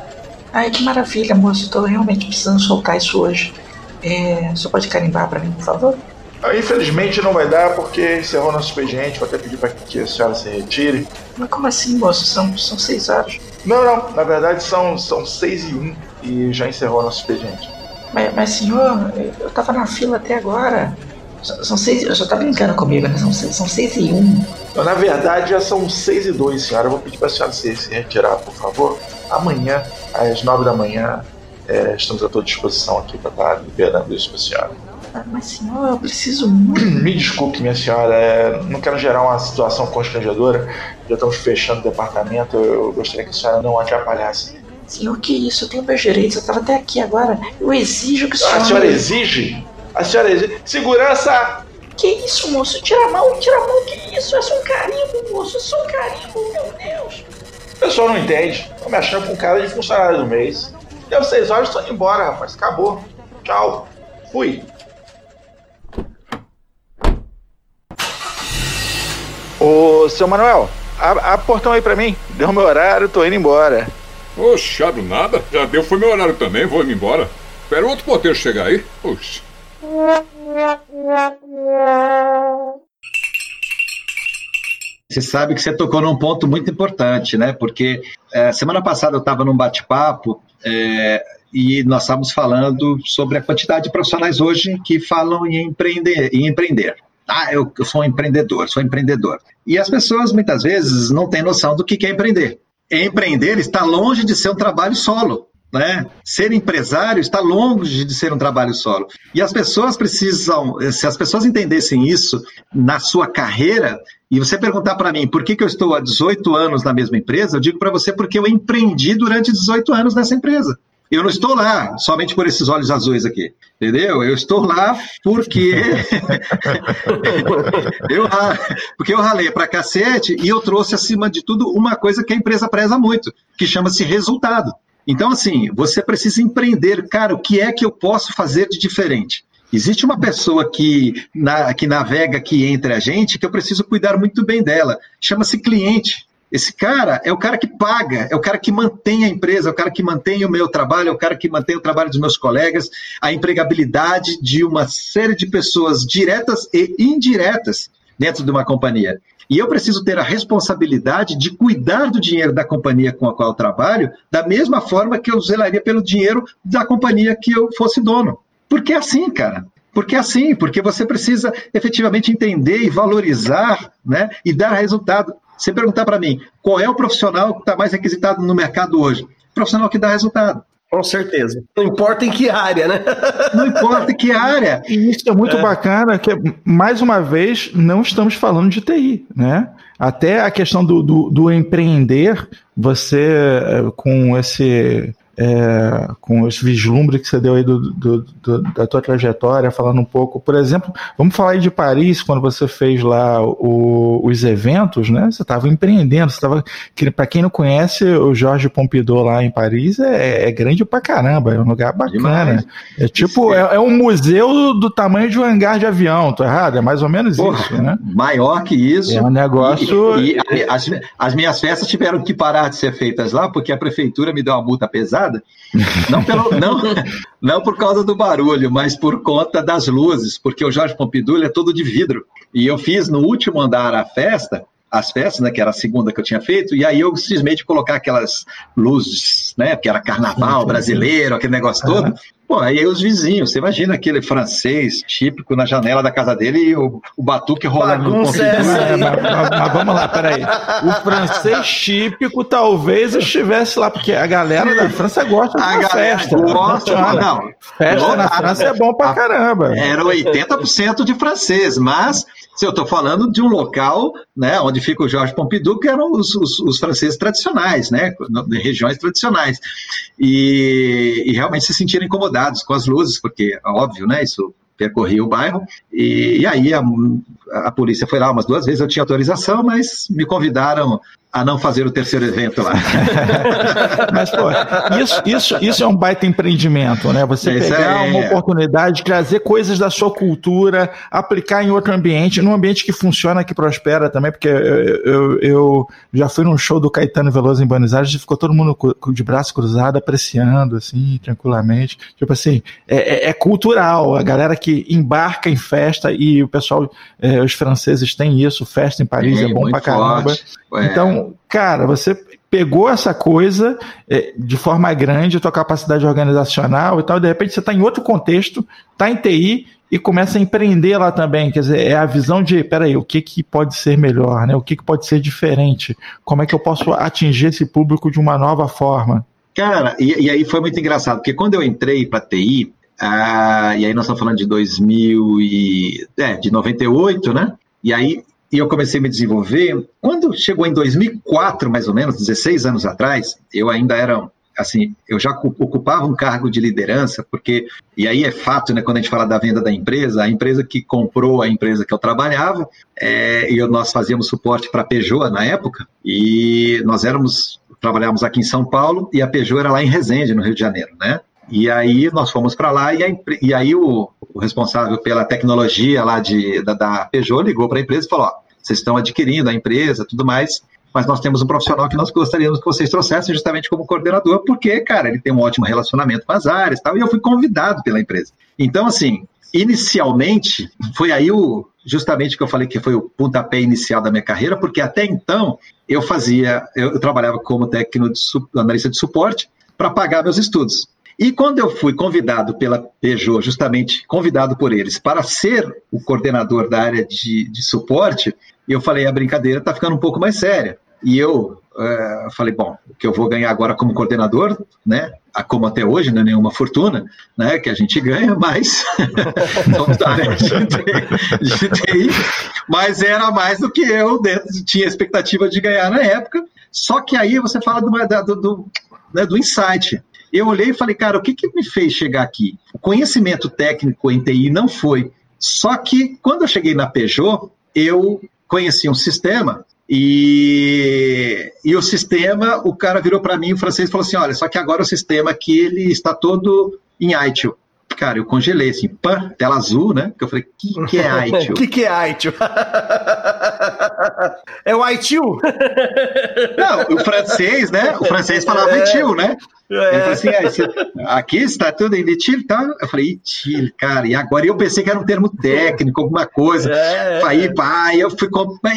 Ai, que maravilha, moço. Estou realmente precisando soltar isso hoje. É, você pode carimbar para mim, por favor? Ah, infelizmente não vai dar porque encerrou nosso expediente. Vou até pedir para que a senhora se retire. Mas como assim, moço? São, são seis horas. Não, não. Na verdade são, são seis e um e já encerrou nosso expediente. Mas, mas senhor, eu estava na fila até agora. São seis. Eu já tá brincando comigo, né? São seis, são seis e um. Na verdade já são seis e dois, senhora. Eu vou pedir para a senhora se, se retirar, por favor. Amanhã às nove da manhã, é, estamos à tua disposição aqui para estar liberando isso para a senhora. Ah, mas, senhor, eu preciso muito. Me desculpe, minha senhora, é, não quero gerar uma situação constrangedora. Já estamos fechando o departamento, eu gostaria que a senhora não atrapalhasse. Senhor, que isso? Eu tenho meus direitos, eu estava até aqui agora. Eu exijo que a senhora. A senhora exige? A senhora exige. Segurança! Que isso, moço? Tira a mão, tira a mão, que isso? É só um carimbo, moço, é só um carimbo, meu Deus! O pessoal não entende. Tô me achando com cara de funcionário do mês. Deu seis horas, tô indo embora, rapaz. Acabou. Tchau. Fui. Ô, seu Manuel, abre o portão aí pra mim. Deu meu horário, tô indo embora. Oxe, do nada. Já deu, foi meu horário também, vou indo embora. Espera outro porteiro chegar aí. Oxe. Você sabe que você tocou num ponto muito importante, né? Porque é, semana passada eu estava num bate-papo é, e nós estávamos falando sobre a quantidade de profissionais hoje que falam em empreender. Em empreender. Ah, eu, eu sou um empreendedor, sou um empreendedor. E as pessoas muitas vezes não têm noção do que é empreender. Empreender está longe de ser um trabalho solo. Né? Ser empresário está longe de ser um trabalho solo. E as pessoas precisam, se as pessoas entendessem isso na sua carreira, e você perguntar para mim por que, que eu estou há 18 anos na mesma empresa, eu digo para você porque eu empreendi durante 18 anos nessa empresa. Eu não estou lá somente por esses olhos azuis aqui, entendeu? Eu estou lá porque eu porque eu ralei para cacete e eu trouxe acima de tudo uma coisa que a empresa preza muito, que chama-se resultado. Então, assim, você precisa empreender, cara, o que é que eu posso fazer de diferente? Existe uma pessoa que, na, que navega aqui entre a gente que eu preciso cuidar muito bem dela. Chama-se cliente. Esse cara é o cara que paga, é o cara que mantém a empresa, é o cara que mantém o meu trabalho, é o cara que mantém o trabalho dos meus colegas, a empregabilidade de uma série de pessoas diretas e indiretas dentro de uma companhia. E eu preciso ter a responsabilidade de cuidar do dinheiro da companhia com a qual eu trabalho, da mesma forma que eu zelaria pelo dinheiro da companhia que eu fosse dono. Porque é assim, cara. Porque é assim, porque você precisa efetivamente entender e valorizar né, e dar resultado. Você perguntar para mim, qual é o profissional que está mais requisitado no mercado hoje? profissional que dá resultado. Com certeza. Não importa em que área, né? Não importa em que área. E isso é muito é. bacana, que mais uma vez não estamos falando de TI, né? Até a questão do, do, do empreender, você eh, com esse é, com os vislumbres que você deu aí do, do, do, da tua trajetória, falando um pouco, por exemplo, vamos falar aí de Paris, quando você fez lá o, os eventos, né? Você estava empreendendo, você estava. Para quem não conhece, o Jorge Pompidou lá em Paris é, é grande pra caramba, é um lugar bacana. Demais. É tipo, é, é, um museu do tamanho de um hangar de avião, tô errado? É mais ou menos Porra, isso, né? Maior que isso. É um negócio. E, e as, as minhas festas tiveram que parar de ser feitas lá, porque a prefeitura me deu uma multa pesada não, pelo, não, não por causa do barulho, mas por conta das luzes, porque o Jorge Pompidou é todo de vidro. E eu fiz no último andar a festa, as festas, né, que era a segunda que eu tinha feito, e aí eu simplesmente colocar aquelas luzes, né, que era carnaval brasileiro, aquele negócio todo, Pô, aí os vizinhos, você imagina aquele francês típico na janela da casa dele e o, o batuque rolando no é, mas, mas, mas, vamos lá, peraí. O francês típico talvez estivesse lá, porque a galera da França gosta de uma festa. Gosta, não. Festa na França é bom pra caramba. Era 80% de francês, mas se eu estou falando de um local né, onde fica o Jorge Pompidou, que eram os, os, os franceses tradicionais, né, de regiões tradicionais. E, e realmente se sentiram incomodados incomodados com as luzes, porque, óbvio, né, isso percorria o bairro, e, e aí a, a, polícia foi lá umas duas vezes, eu tinha autorização, mas me convidaram a não fazer o terceiro evento lá. Mas, pô, isso, isso, isso é um baita empreendimento, né? Você isso pegar é... uma oportunidade, trazer coisas da sua cultura, aplicar em outro ambiente, num ambiente que funciona, que prospera também, porque eu, eu, eu já fui num show do Caetano Veloso em Buenos Aires e ficou todo mundo de braço cruzado, apreciando, assim, tranquilamente. Tipo assim, é, é, é cultural, a galera que embarca em festa e o pessoal, é, os franceses têm isso, festa em Paris é, é bom pra caramba. É. Então, cara, você pegou essa coisa é, de forma grande, tua capacidade organizacional e tal, e de repente você está em outro contexto, está em TI e começa a empreender lá também. Quer dizer, é a visão de, peraí, o que, que pode ser melhor, né? O que, que pode ser diferente? Como é que eu posso atingir esse público de uma nova forma? Cara, e, e aí foi muito engraçado, porque quando eu entrei para TI, ah, e aí nós estamos falando de 2000 e, é, de 98, né? E aí e eu comecei a me desenvolver. Quando chegou em 2004, mais ou menos, 16 anos atrás, eu ainda era assim, eu já ocupava um cargo de liderança, porque, e aí é fato, né, quando a gente fala da venda da empresa, a empresa que comprou a empresa que eu trabalhava, é, e nós fazíamos suporte para a Peugeot na época, e nós éramos, trabalhávamos aqui em São Paulo, e a Peugeot era lá em Resende, no Rio de Janeiro, né? E aí nós fomos para lá e, a, e aí o, o, responsável pela tecnologia lá de, da, da Peugeot ligou para a empresa e falou: ó, vocês estão adquirindo a empresa, tudo mais, mas nós temos um profissional que nós gostaríamos que vocês trouxessem justamente como coordenador, porque, cara, ele tem um ótimo relacionamento com as áreas, tal, e eu fui convidado pela empresa. Então, assim, inicialmente foi aí o justamente que eu falei que foi o pontapé inicial da minha carreira, porque até então eu fazia, eu, eu trabalhava como técnico de analista de suporte para pagar meus estudos. E quando eu fui convidado pela Peugeot, justamente convidado por eles, para ser o coordenador da área de, de suporte, eu falei, a brincadeira está ficando um pouco mais séria. E eu uh, falei, bom, o que eu vou ganhar agora como coordenador, né? Como até hoje, não é nenhuma fortuna, né? Que a gente ganha, mas vamos dar né, de, TI, mas era mais do que eu dentro, tinha expectativa de ganhar na época. Só que aí você fala do, do, do, né, do insight. Eu olhei e falei, cara, o que, que me fez chegar aqui? O conhecimento técnico em TI não foi. Só que quando eu cheguei na Peugeot, eu conheci um sistema e, e o sistema, o cara virou para mim, o francês, falou assim: olha, só que agora o sistema aqui ele está todo em ITIL. Cara, eu congelei assim, pã, tela azul, né? Que eu falei, que que é ITIL? que que é ITIL? é o ITIL? Não, o francês, né? O francês falava é. ITIL, né? É. Ele falou assim, ah, aqui está tudo em ITIL, tá? Eu falei, ITIL, cara, e agora eu pensei que era um termo técnico, alguma coisa. É. Aí, pá, eu fui,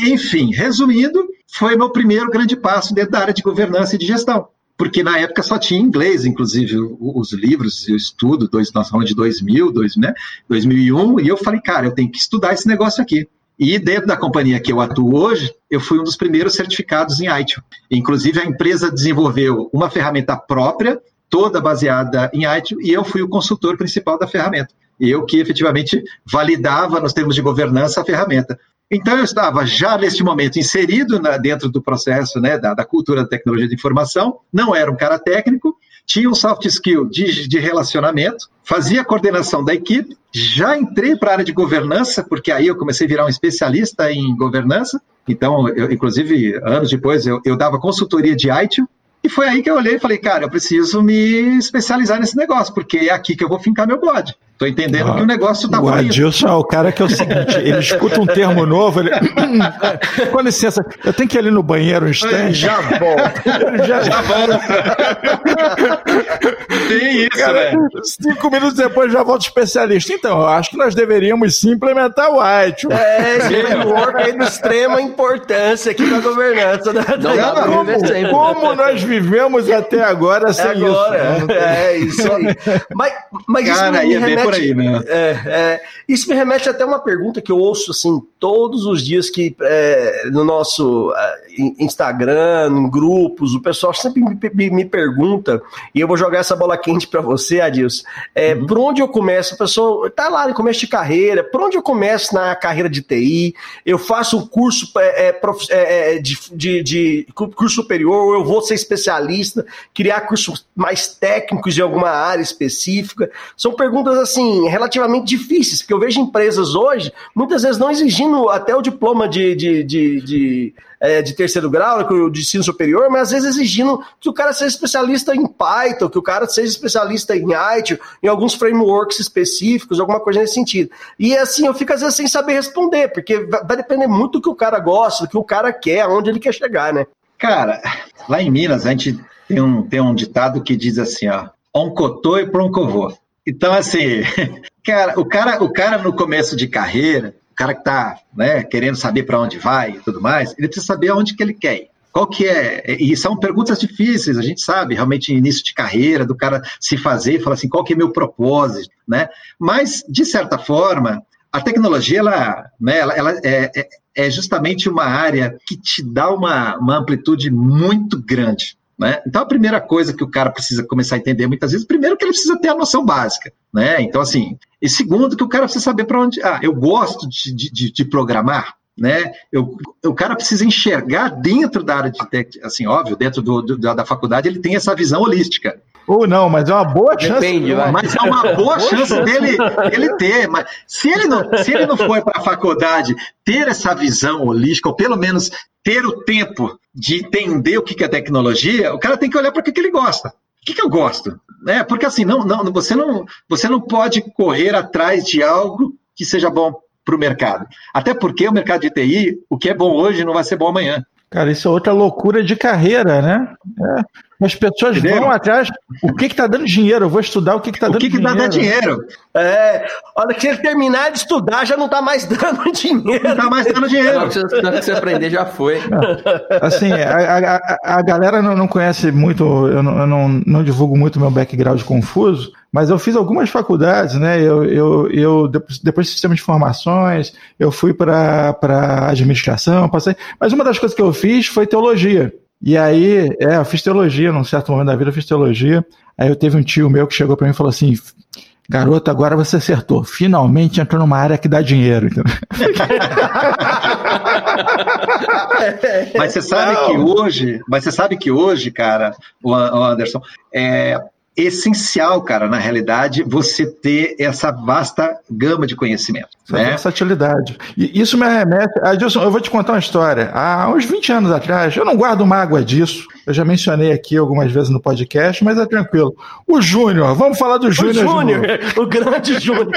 enfim, resumindo, foi meu primeiro grande passo dentro da área de governança e de gestão porque na época só tinha inglês, inclusive os livros, eu estudo, dois, nós falamos de 2000, dois, né, 2001, e eu falei, cara, eu tenho que estudar esse negócio aqui. E dentro da companhia que eu atuo hoje, eu fui um dos primeiros certificados em ITIL. Inclusive, a empresa desenvolveu uma ferramenta própria, toda baseada em ITIL, e eu fui o consultor principal da ferramenta. Eu que efetivamente validava, nos termos de governança, a ferramenta. Então, eu estava já neste momento inserido na, dentro do processo né, da, da, cultura da tecnologia de informação, não era um cara técnico, tinha um soft skill de, de relacionamento, fazia a coordenação da equipe, já entrei para a área de governança, porque aí eu comecei a virar um especialista em governança. Então, eu, inclusive, anos depois, eu, eu dava consultoria de ITIL, e foi aí que eu olhei e falei, cara, eu preciso me especializar nesse negócio, porque é aqui que eu vou fincar meu bode. Tô entendendo ah, que o negócio tá O Adilson é o cara que é o seguinte, ele escuta um termo novo, ele. Com licença, eu tenho que ir ali no banheiro um instante. Já volto. já, já volto. Tem isso, cara, né? Cinco minutos depois já volto especialista. Então, eu acho que nós deveríamos sim implementar o White. É, esse framework é de extrema importância aqui na governança da, não, não, como, como nós vivemos até agora sem agora, isso. Né? É, isso aí. Mas, mas cara, isso me remete por aí, né? É, é, isso me remete até uma pergunta que eu ouço assim todos os dias que é, no nosso é, Instagram, em grupos, o pessoal sempre me, me, pergunta e eu vou jogar essa bola quente para você, Adilson. É, uhum. Por onde eu começo? O pessoal tá lá no começo de carreira. Por onde eu começo na carreira de TI? Eu faço um curso é, é, de, de, de curso superior. Eu vou ser especialista, criar cursos mais técnicos de alguma área específica. São perguntas assim assim, relativamente difíceis, porque eu vejo empresas hoje, muitas vezes não exigindo até o diploma de, de, de, de, é, de terceiro grau, de ensino superior, mas às vezes exigindo que o cara seja especialista em Python, que o cara seja especialista em IT, em alguns frameworks específicos, alguma coisa nesse sentido. E assim, eu fico às vezes sem saber responder, porque vai depender muito do que o cara gosta, do que o cara quer, aonde ele quer chegar, né? Cara, lá em Minas a gente tem um, tem um ditado que diz assim, ó, oncotô e proncovô. Então, assim, cara, o cara, o cara no começo de carreira, o cara que está né, querendo saber para onde vai e tudo mais, ele precisa saber aonde que ele quer ir. Qual que é? E são perguntas difíceis, a gente sabe, realmente, início de carreira, do cara se fazer e falar assim, qual que é meu propósito, né? Mas, de certa forma, a tecnologia, ela, né, ela, ela é, é, é justamente uma área que te dá uma, uma amplitude muito grande. Né? Então, a primeira coisa que o cara precisa começar a entender muitas vezes, primeiro que ele precisa ter a noção básica. Né? Então, assim, e segundo que o cara precisa saber para onde. Ah, eu gosto de, de, de programar. Né? Eu, o cara precisa enxergar dentro da área de assim, óbvio, dentro do, do, da faculdade ele tem essa visão holística. Ou não, mas é uma boa chance. Depende, mas é uma boa chance dele ele ter. Mas se ele não, se ele não for para a faculdade ter essa visão holística, ou pelo menos ter o tempo de entender o que é tecnologia, o cara tem que olhar para o que, que ele gosta. O que, que eu gosto? É, porque assim, não, não, você, não, você não pode correr atrás de algo que seja bom para o mercado. Até porque o mercado de TI, o que é bom hoje não vai ser bom amanhã. Cara, isso é outra loucura de carreira, né? É. As pessoas Entendeu? vão atrás. O que está dando dinheiro? Eu vou estudar o que está dando dinheiro. O que, que dá dinheiro? É, olha, que ele terminar de estudar já não está mais dando dinheiro. Não está mais dando dinheiro. Se você aprender, já foi. Assim, a, a, a galera não, não conhece muito, eu, não, eu não, não divulgo muito meu background confuso, mas eu fiz algumas faculdades, né? Eu, eu, eu depois de sistema de informações, eu fui para administração, passei. Mas uma das coisas que eu fiz foi teologia. E aí, é, eu fiz teologia, num certo momento da vida eu fiz teologia. Aí eu teve um tio meu que chegou para mim e falou assim: Garoto, agora você acertou. Finalmente entrou numa área que dá dinheiro. mas você sabe Não. que hoje, mas você sabe que hoje, cara, o Anderson, é, essencial, cara, na realidade, você ter essa vasta gama de conhecimento. Essa né? versatilidade. E isso me remete. Adilson, eu vou te contar uma história. Há uns 20 anos atrás, eu não guardo mágoa disso. Eu já mencionei aqui algumas vezes no podcast, mas é tranquilo. O Júnior, vamos falar do Júnior. O Júnior, o grande Júnior.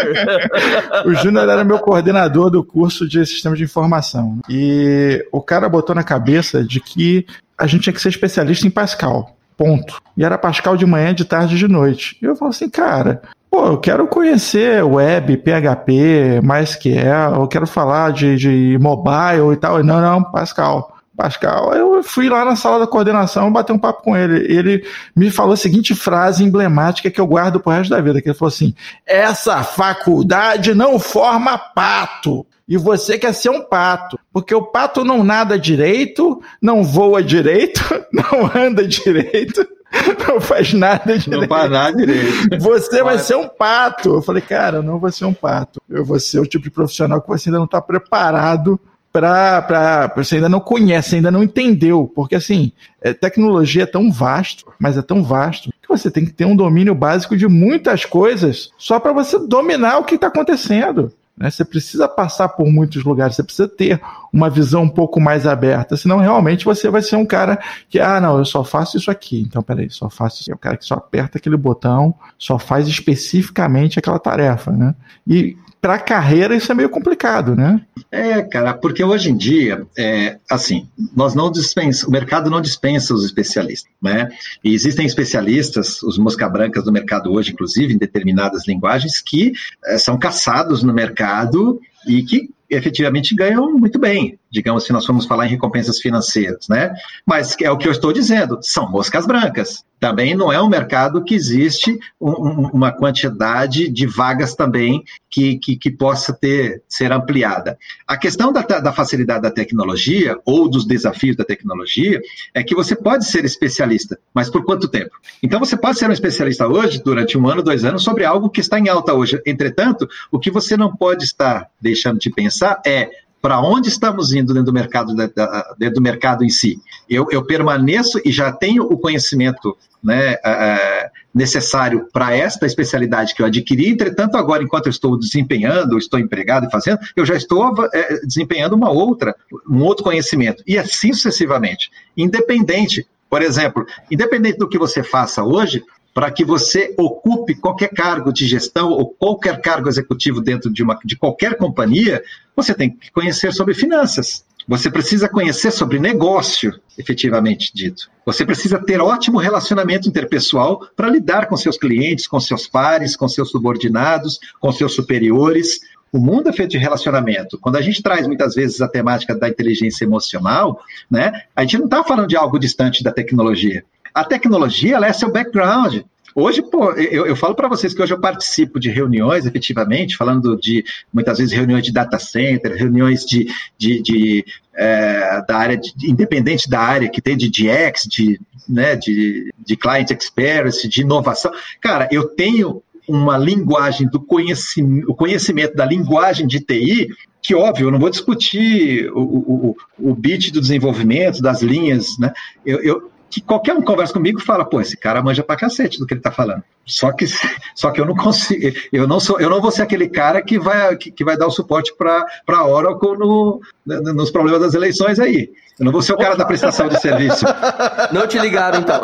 o Júnior era meu coordenador do curso de Sistema de Informação. E o cara botou na cabeça de que a gente tinha que ser especialista em Pascal. Ponto. E era Pascal de manhã, de tarde e de noite. E eu falo assim, cara, pô, eu quero conhecer web, PHP, MySQL, eu quero falar de, de mobile e tal. Não, não, Pascal. Pascal, eu fui lá na sala da coordenação bater um papo com ele. Ele me falou a seguinte frase emblemática que eu guardo pro resto da vida, que ele falou assim: "Essa faculdade não forma pato" e você quer ser um pato, porque o pato não nada direito, não voa direito, não anda direito, não faz nada direito. Não faz nada direito. Você vai ser um pato. Eu falei, cara, eu não vou ser um pato. Eu vou ser o tipo de profissional que você ainda não está preparado para. Você ainda não conhece, ainda não entendeu. Porque, assim, é, tecnologia é tão vasto, mas é tão vasto, que você tem que ter um domínio básico de muitas coisas só para você dominar o que está acontecendo. Né? Você precisa passar por muitos lugares, você precisa ter uma visão um pouco mais aberta, senão realmente você vai ser um cara que, ah, não, eu só faço isso aqui. Então, peraí, só faço isso. É o cara que só aperta aquele botão, só faz especificamente aquela tarefa, né? E para a carreira isso é meio complicado, né? É, cara, porque hoje em dia, é, assim, nós não dispensa, o mercado não dispensa os especialistas, né? E existem especialistas, os mosca brancas do mercado hoje, inclusive, em determinadas linguagens, que é, são caçados no mercado e que efetivamente ganham muito bem, digamos, se nós formos falar em recompensas financeiras, né? Mas é o que eu estou dizendo, são moscas brancas. Também não é um mercado que existe um, uma quantidade de vagas também que, que, que, possa ter, ser ampliada. A questão da, da facilidade da tecnologia ou dos desafios da tecnologia é que você pode ser especialista, mas por quanto tempo? Então você pode ser um especialista hoje, durante um ano, dois anos, sobre algo que está em alta hoje. Entretanto, o que você não pode estar deixando de pensar é para onde estamos indo dentro do mercado, dentro do mercado em si. Eu, eu permaneço e já tenho o conhecimento né, é, necessário para esta especialidade que eu adquiri, entretanto, agora, enquanto eu estou desempenhando, estou empregado e fazendo, eu já estou é, desempenhando uma outra, um outro conhecimento, e assim sucessivamente. Independente, por exemplo, independente do que você faça hoje, para que você ocupe qualquer cargo de gestão ou qualquer cargo executivo dentro de, uma, de qualquer companhia, você tem que conhecer sobre finanças. Você precisa conhecer sobre negócio, efetivamente dito. Você precisa ter ótimo relacionamento interpessoal para lidar com seus clientes, com seus pares, com seus subordinados, com seus superiores. O mundo é feito de relacionamento. Quando a gente traz muitas vezes a temática da inteligência emocional, né, a gente não está falando de algo distante da tecnologia. A tecnologia ela é seu background. Hoje, pô, eu, eu falo para vocês que hoje eu participo de reuniões, efetivamente, falando de muitas vezes reuniões de data center, reuniões de, de, de é, da área de, independente da área que tem de DX, de, né, de, de client experience, de inovação. Cara, eu tenho uma linguagem do conhecimento, o conhecimento da linguagem de TI que óbvio, eu não vou discutir o, o, o bit do desenvolvimento, das linhas, né? Eu, eu, que qualquer um conversa comigo fala, pô, esse cara manja pra cacete do que ele tá falando. Só que, só que eu não consigo, eu não sou, eu não vou ser aquele cara que vai, que, que vai dar o suporte para Oracle no, nos problemas das eleições aí. Eu não vou ser o cara da prestação de serviço. Não te ligaram, então.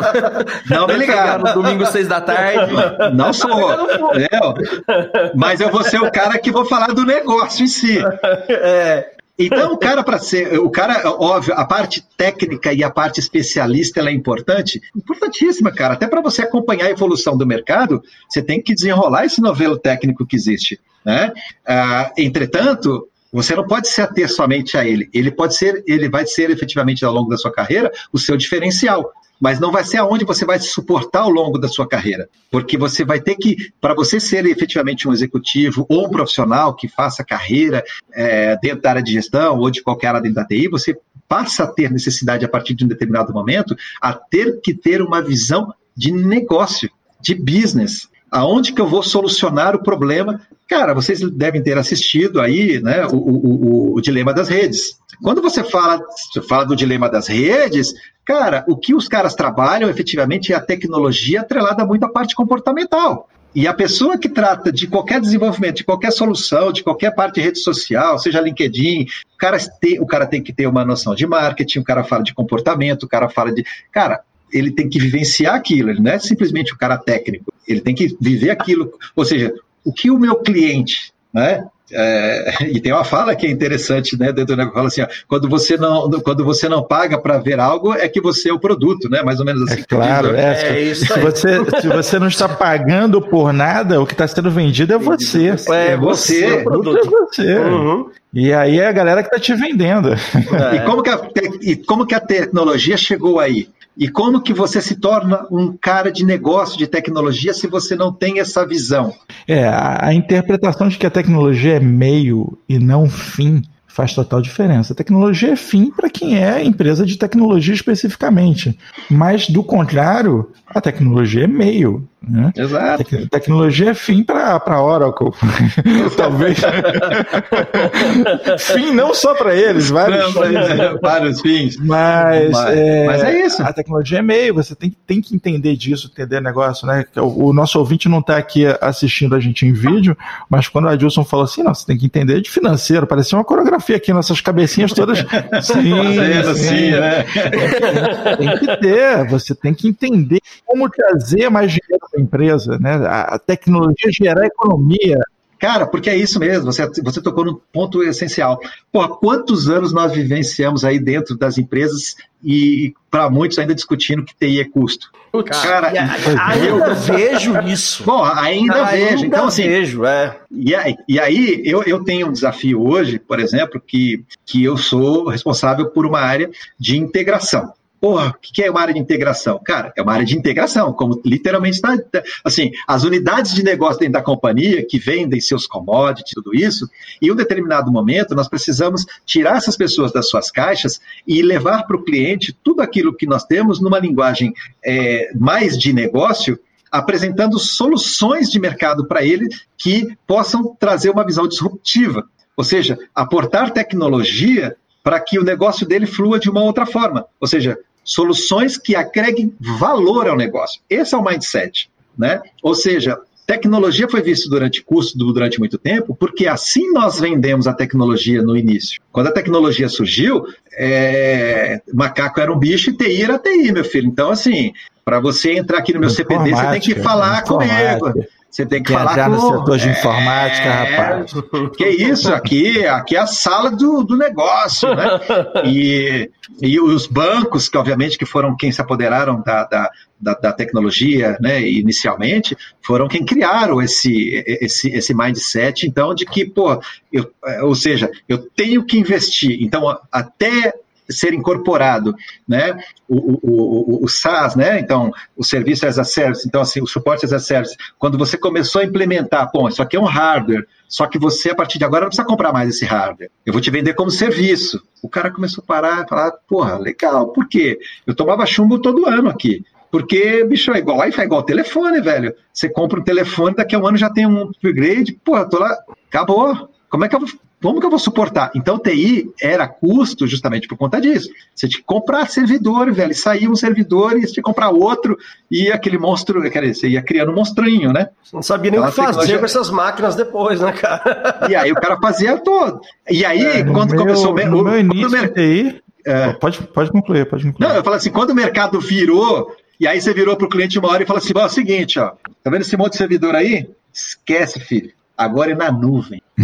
Não me ligaram. No domingo, seis da tarde. Não sou. Eu, mas eu vou ser o cara que vou falar do negócio em si. É. Então, o cara, para ser. O cara, óbvio, a parte técnica e a parte especialista ela é importante. Importantíssima, cara. Até para você acompanhar a evolução do mercado, você tem que desenrolar esse novelo técnico que existe. Né? Ah, entretanto, você não pode se ater somente a ele. Ele pode ser, ele vai ser efetivamente ao longo da sua carreira o seu diferencial mas não vai ser aonde você vai se suportar ao longo da sua carreira, porque você vai ter que, para você ser efetivamente um executivo ou um profissional que faça carreira é, dentro da área de gestão ou de qualquer área dentro da TI, você passa a ter necessidade a partir de um determinado momento a ter que ter uma visão de negócio, de business, aonde que eu vou solucionar o problema? Cara, vocês devem ter assistido aí né, o, o, o, dilema das redes. Quando você fala, você fala do dilema das redes, cara, o que os caras trabalham efetivamente é a tecnologia atrelada muito à parte comportamental. E a pessoa que trata de qualquer desenvolvimento, de qualquer solução, de qualquer parte de rede social, seja LinkedIn, o cara, tem, o cara tem que ter uma noção de marketing, o cara fala de comportamento, o cara fala de. Cara, ele tem que vivenciar aquilo, ele não é simplesmente o cara técnico, ele tem que viver aquilo. Ou seja, o que o meu cliente, né? É, e tem uma fala que é interessante, né? Dentro do negócio, fala assim: ó, quando você não, quando você não paga para ver algo, é que você é o produto, né? Mais ou menos assim. É claro, é, é, isso. Se você, se você não está pagando por nada, o que está sendo vendido é você. É, você. É, produto. é você. Uhum. E aí é a galera que está te vendendo. É. E, como que a, e como que a tecnologia chegou aí? E como que você se torna um cara de negócio de tecnologia se você não tem essa visão? É, a, a interpretação de que a tecnologia é meio e não fim faz total diferença. A tecnologia é fim para quem é empresa de tecnologia especificamente, mas do contrário, a tecnologia é meio. Né? Exato. Tec tecnologia é fim para Oracle. Talvez. fim não só para eles, vários, não, é, vários fins. Mas, mas é, mas, é, isso. A tecnologia é meio, você tem, tem que entender disso, entender negócio, né? O, o nosso ouvinte não está aqui assistindo a gente em vídeo, mas quando a Adilson falou assim, não, você tem que entender de financeiro, parecia uma coreografia aqui, nossas cabecinhas todas. Sim, Fazendo sim, né? Tem que ter, você tem que entender como trazer mais dinheiro empresa, né? A tecnologia gerar economia. Cara, porque é isso mesmo, você, você tocou num ponto essencial. Pô, quantos anos nós vivenciamos aí dentro das empresas e para muitos ainda discutindo que TI é custo? Cara, ainda vejo isso. Bom, ainda, ainda vejo. Então, assim, vejo, é. E aí, e aí eu, eu tenho um desafio hoje, por exemplo, que, que eu sou responsável por uma área de integração. Porra, o que é uma área de integração? Cara, é uma área de integração, como literalmente está. Assim, as unidades de negócio dentro da companhia que vendem seus commodities, tudo isso, em um determinado momento nós precisamos tirar essas pessoas das suas caixas e levar para o cliente tudo aquilo que nós temos numa linguagem é, mais de negócio apresentando soluções de mercado para ele que possam trazer uma visão disruptiva. Ou seja, aportar tecnologia para que o negócio dele flua de uma outra forma. Ou seja, soluções que agreguem valor ao negócio. Esse é o mindset, né? Ou seja, tecnologia foi visto durante curso durante muito tempo, porque assim nós vendemos a tecnologia no início. Quando a tecnologia surgiu, é... macaco era um bicho e TI era TI, meu filho. Então, assim, para você entrar aqui no meu CPD, você tem que falar comigo. Você tem que falar com... no setor de é... informática, rapaz. Que isso, aqui, aqui é a sala do, do negócio, né? E, e os bancos, que obviamente que foram quem se apoderaram da, da, da, da tecnologia, né, inicialmente, foram quem criaram esse, esse, esse mindset, então, de que, pô, eu, ou seja, eu tenho que investir. Então, até ser incorporado, né? O, o, o, o, SaaS, né? Então, o serviço as a service, então assim, o suporte as a service. Quando você começou a implementar, bom, isso aqui é um hardware, só que você a partir de agora não precisa comprar mais esse hardware. Eu vou te vender como serviço. O cara começou a parar e falar, porra, legal. Por quê? Eu tomava chumbo todo ano aqui. Porque, bicho, é igual Wi-Fi, é igual telefone, velho. Você compra um telefone, daqui a um ano já tem um upgrade, porra, tô lá, acabou. Como é que eu como que eu vou suportar? Então, TI era custo justamente por conta disso. Você tinha que comprar servidor, velho, e saía um servidor e você tinha que comprar outro, e aquele monstro, quer dizer, você ia criando um monstrinho, né? Você não sabia nem o que fazer tecnologia... com essas máquinas depois, né, cara? E aí o cara fazia todo. E aí, é, quando meu, começou... No o, meu início mer... TI... É... Pode, pode concluir, pode concluir. Não, eu falo assim, quando o mercado virou, e aí você virou para o cliente uma hora e falou assim, bom, é o seguinte, ó, tá vendo esse monte de servidor aí? Esquece, filho agora é na nuvem.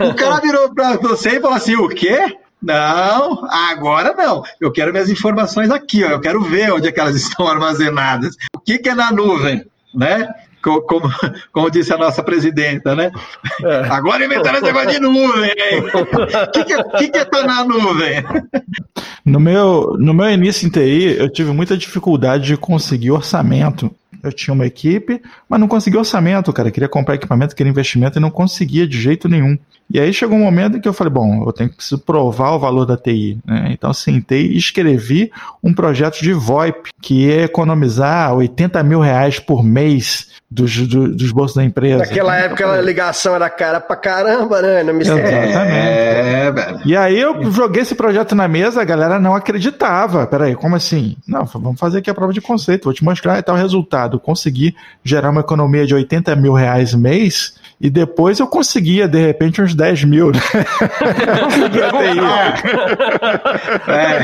o cara virou para você e falou assim: o quê? Não, agora não. Eu quero minhas informações aqui, ó. eu quero ver onde é que elas estão armazenadas. O que, que é na nuvem, né? Como, como, disse a nossa presidenta, né? É. Agora inventaram esse negócio de nuvem, O que, que, que, que tá na nuvem? No meu, no meu início em TI, eu tive muita dificuldade de conseguir orçamento eu tinha uma equipe, mas não conseguia orçamento, cara. Eu queria comprar equipamento, queria investimento e não conseguia de jeito nenhum. E aí chegou um momento em que eu falei, bom, eu tenho que provar o valor da TI. Né? Então sentei e escrevi um projeto de VoIP, que ia economizar 80 mil reais por mês dos, do, dos bolsos da empresa. Naquela época a ligação era cara pra caramba, né? Não me Exatamente. É, velho. E aí eu joguei esse projeto na mesa, a galera não acreditava. Peraí, como assim? Não, vamos fazer aqui a prova de conceito, vou te mostrar e tal resultado. Consegui gerar uma economia de 80 mil reais mês e depois eu conseguia, de repente, uns 10 mil. Né? é.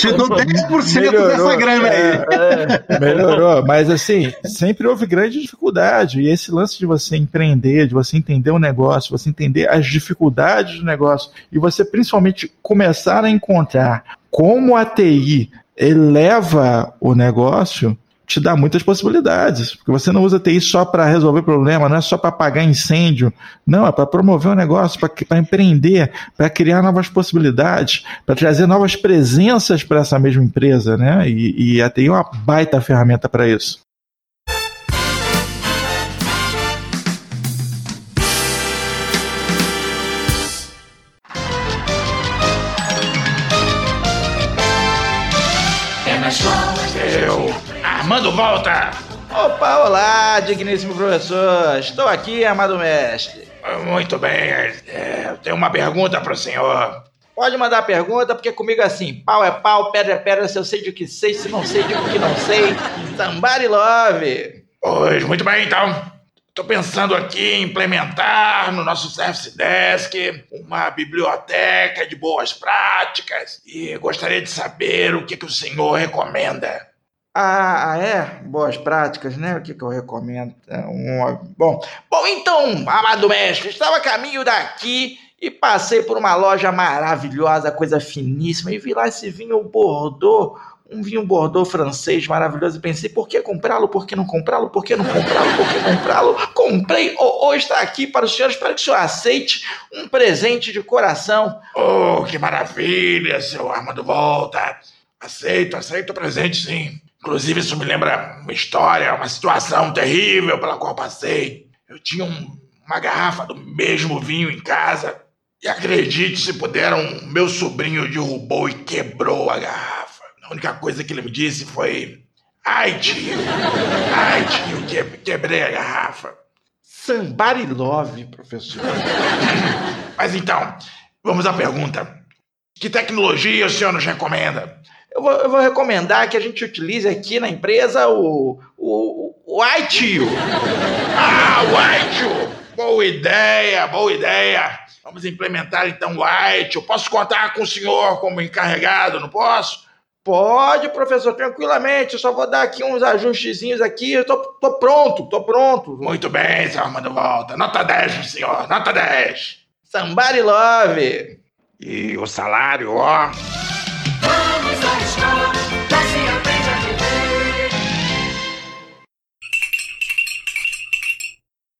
Te dou 10% melhorou, dessa grana aí. É, é, melhorou, mas assim, sempre houve grande dificuldade. E esse lance de você empreender, de você entender o negócio, você entender as dificuldades do negócio, e você principalmente começar a encontrar como a TI eleva o negócio, te dá muitas possibilidades, porque você não usa TI só para resolver problema, não é só para apagar incêndio, não, é para promover o um negócio, para empreender, para criar novas possibilidades, para trazer novas presenças para essa mesma empresa, né? E, e a TI é uma baita ferramenta para isso. Armando volta! Opa, olá, digníssimo professor. Estou aqui, amado mestre. Muito bem. É, eu tenho uma pergunta para o senhor. Pode mandar a pergunta, porque comigo é assim: pau é pau, pedra é pedra, se eu sei de o que sei, se não sei, digo que não sei. Somebody love! Pois, muito bem, então. Estou pensando aqui em implementar no nosso Service Desk uma biblioteca de boas práticas e gostaria de saber o que, que o senhor recomenda. Ah, ah, é? Boas práticas, né? O que, que eu recomendo? É um, bom, bom, então, amado mestre, estava a caminho daqui e passei por uma loja maravilhosa, coisa finíssima, e vi lá esse vinho Bordeaux, um vinho Bordeaux francês maravilhoso, e pensei, por que comprá-lo? Por que não comprá-lo? Por que não comprá-lo? Por que comprá-lo? Comprei, oh, oh, está aqui para o senhor, espero que o senhor aceite um presente de coração. Oh, que maravilha, seu Armando Volta. Aceito, aceito o presente, sim. Inclusive, isso me lembra uma história, uma situação terrível pela qual passei. Eu tinha um, uma garrafa do mesmo vinho em casa e acredite se puderam, meu sobrinho derrubou e quebrou a garrafa. A única coisa que ele me disse foi: Ai, tio, ai, tio, que, quebrei a garrafa. Somebody love, professor. Mas então, vamos à pergunta. Que tecnologia o senhor nos recomenda? Eu vou, eu vou, recomendar que a gente utilize aqui na empresa o, o, o iTio. Ah, o iTio! Boa ideia, boa ideia. Vamos implementar então o iTio. Posso contar com o senhor como encarregado, não posso? Pode, professor, tranquilamente. Eu só vou dar aqui uns ajustezinhos aqui. Eu tô, tô pronto, tô pronto. Muito bem, seu Armando Volta. Nota 10, senhor. Nota 10. Somebody love. E o salário, ó.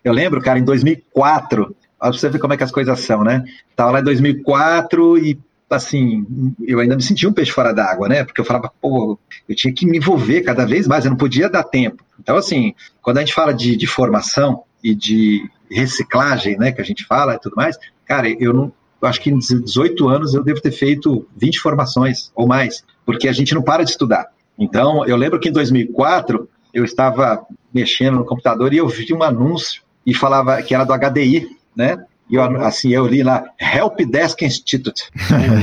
Eu lembro, cara, em 2004, pra você ver como é que as coisas são, né? Tava lá em 2004 e, assim, eu ainda me sentia um peixe fora d'água, né? Porque eu falava, pô, eu tinha que me envolver cada vez mais, eu não podia dar tempo. Então, assim, quando a gente fala de, de formação e de reciclagem, né, que a gente fala e tudo mais, cara, eu não, eu acho que em 18 anos eu devo ter feito 20 formações ou mais, porque a gente não para de estudar. Então, eu lembro que em 2004 eu estava mexendo no computador e eu vi um anúncio e falava que era do HDI, né? E eu, assim, eu li lá, Help Desk Institute.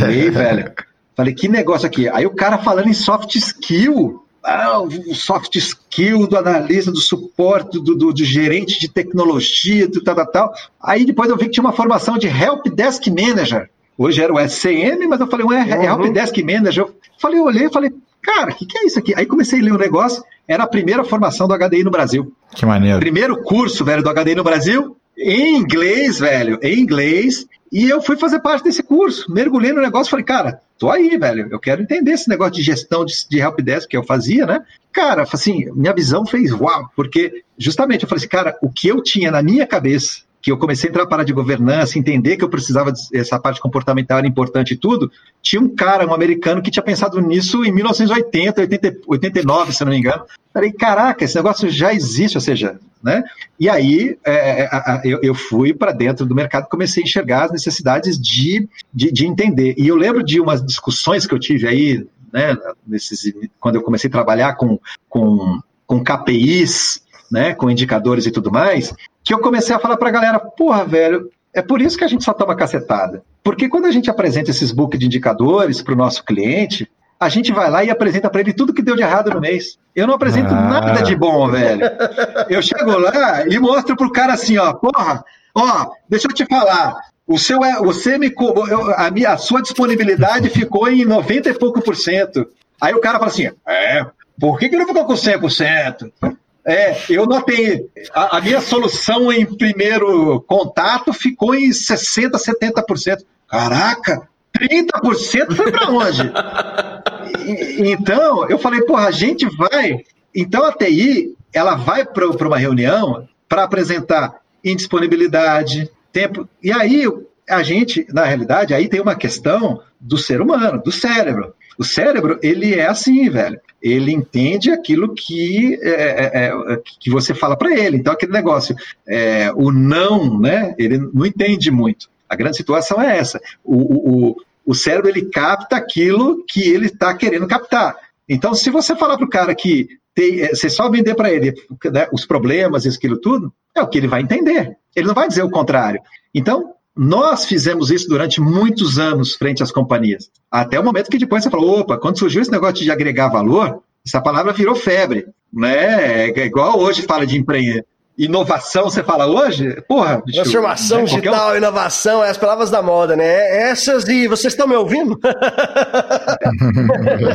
aí, velho. Falei, que negócio aqui? Aí o cara falando em soft skill ah, o soft skill do analista, do suporte, do, do, do gerente de tecnologia, do tal, tal, tal. Aí depois eu vi que tinha uma formação de Help Desk Manager. Hoje era o SCM, mas eu falei, ué, uhum. Help Desk Manager. Eu falei, eu olhei e falei, cara, o que, que é isso aqui? Aí comecei a ler o um negócio, era a primeira formação do HDI no Brasil. Que maneiro. Primeiro curso, velho, do HDI no Brasil, em inglês, velho, em inglês. E eu fui fazer parte desse curso, mergulhei no negócio, falei, cara, tô aí, velho, eu quero entender esse negócio de gestão de, de helpdesk que eu fazia, né? Cara, assim, minha visão fez uau, porque justamente eu falei assim, cara, o que eu tinha na minha cabeça que eu comecei a entrar para de governança, entender que eu precisava essa parte comportamental era importante e tudo, tinha um cara, um americano, que tinha pensado nisso em 1980, 80, 89, se não me engano. Falei, caraca, esse negócio já existe, ou seja, né? E aí é, é eu, eu, fui para dentro do mercado comecei a enxergar as necessidades de, de, de entender. E eu lembro de umas discussões que eu tive aí, né, nesses, quando eu comecei a trabalhar com, com, com KPIs, né, com indicadores e tudo mais, que eu comecei a falar para a galera, porra, velho, é por isso que a gente só toma cacetada. Porque quando a gente apresenta esses book de indicadores para o nosso cliente, a gente vai lá e apresenta para ele tudo que deu de errado no mês. Eu não apresento ah. nada de bom, velho. Eu chego lá e mostro pro cara assim, ó, porra, ó, deixa eu te falar. O seu, é, você me, a, minha, a sua disponibilidade ficou em 90 e pouco por cento. Aí o cara fala assim, é, por que, que não ficou com 100%? É, eu notei. A, a, minha solução em primeiro contato ficou em 60%, 70%. Caraca, 30% foi para onde? e, então, eu falei, porra, a gente vai. Então a TI, ela vai para uma reunião para apresentar indisponibilidade, tempo. E aí a gente, na realidade, aí tem uma questão do ser humano, do cérebro. O cérebro, ele é assim, velho. Ele entende aquilo que, é, é, é que você fala para ele. Então, aquele negócio, é, o não, né? Ele não entende muito. A grande situação é essa. O, o, o cérebro, ele capta aquilo que ele está querendo captar. Então, se você falar para o cara que tem, é, você só vender para ele né, os problemas e aquilo tudo, é o que ele vai entender. Ele não vai dizer o contrário. Então, nós fizemos isso durante muitos anos frente às companhias. Até o momento que depois você falou, opa, quando surgiu esse negócio de agregar valor, essa palavra virou febre, né? É igual hoje fala de empreender inovação, você fala hoje? Porra, bicho, Transformação né? digital, um... inovação, é as palavras da moda, né? Essas e vocês estão me ouvindo?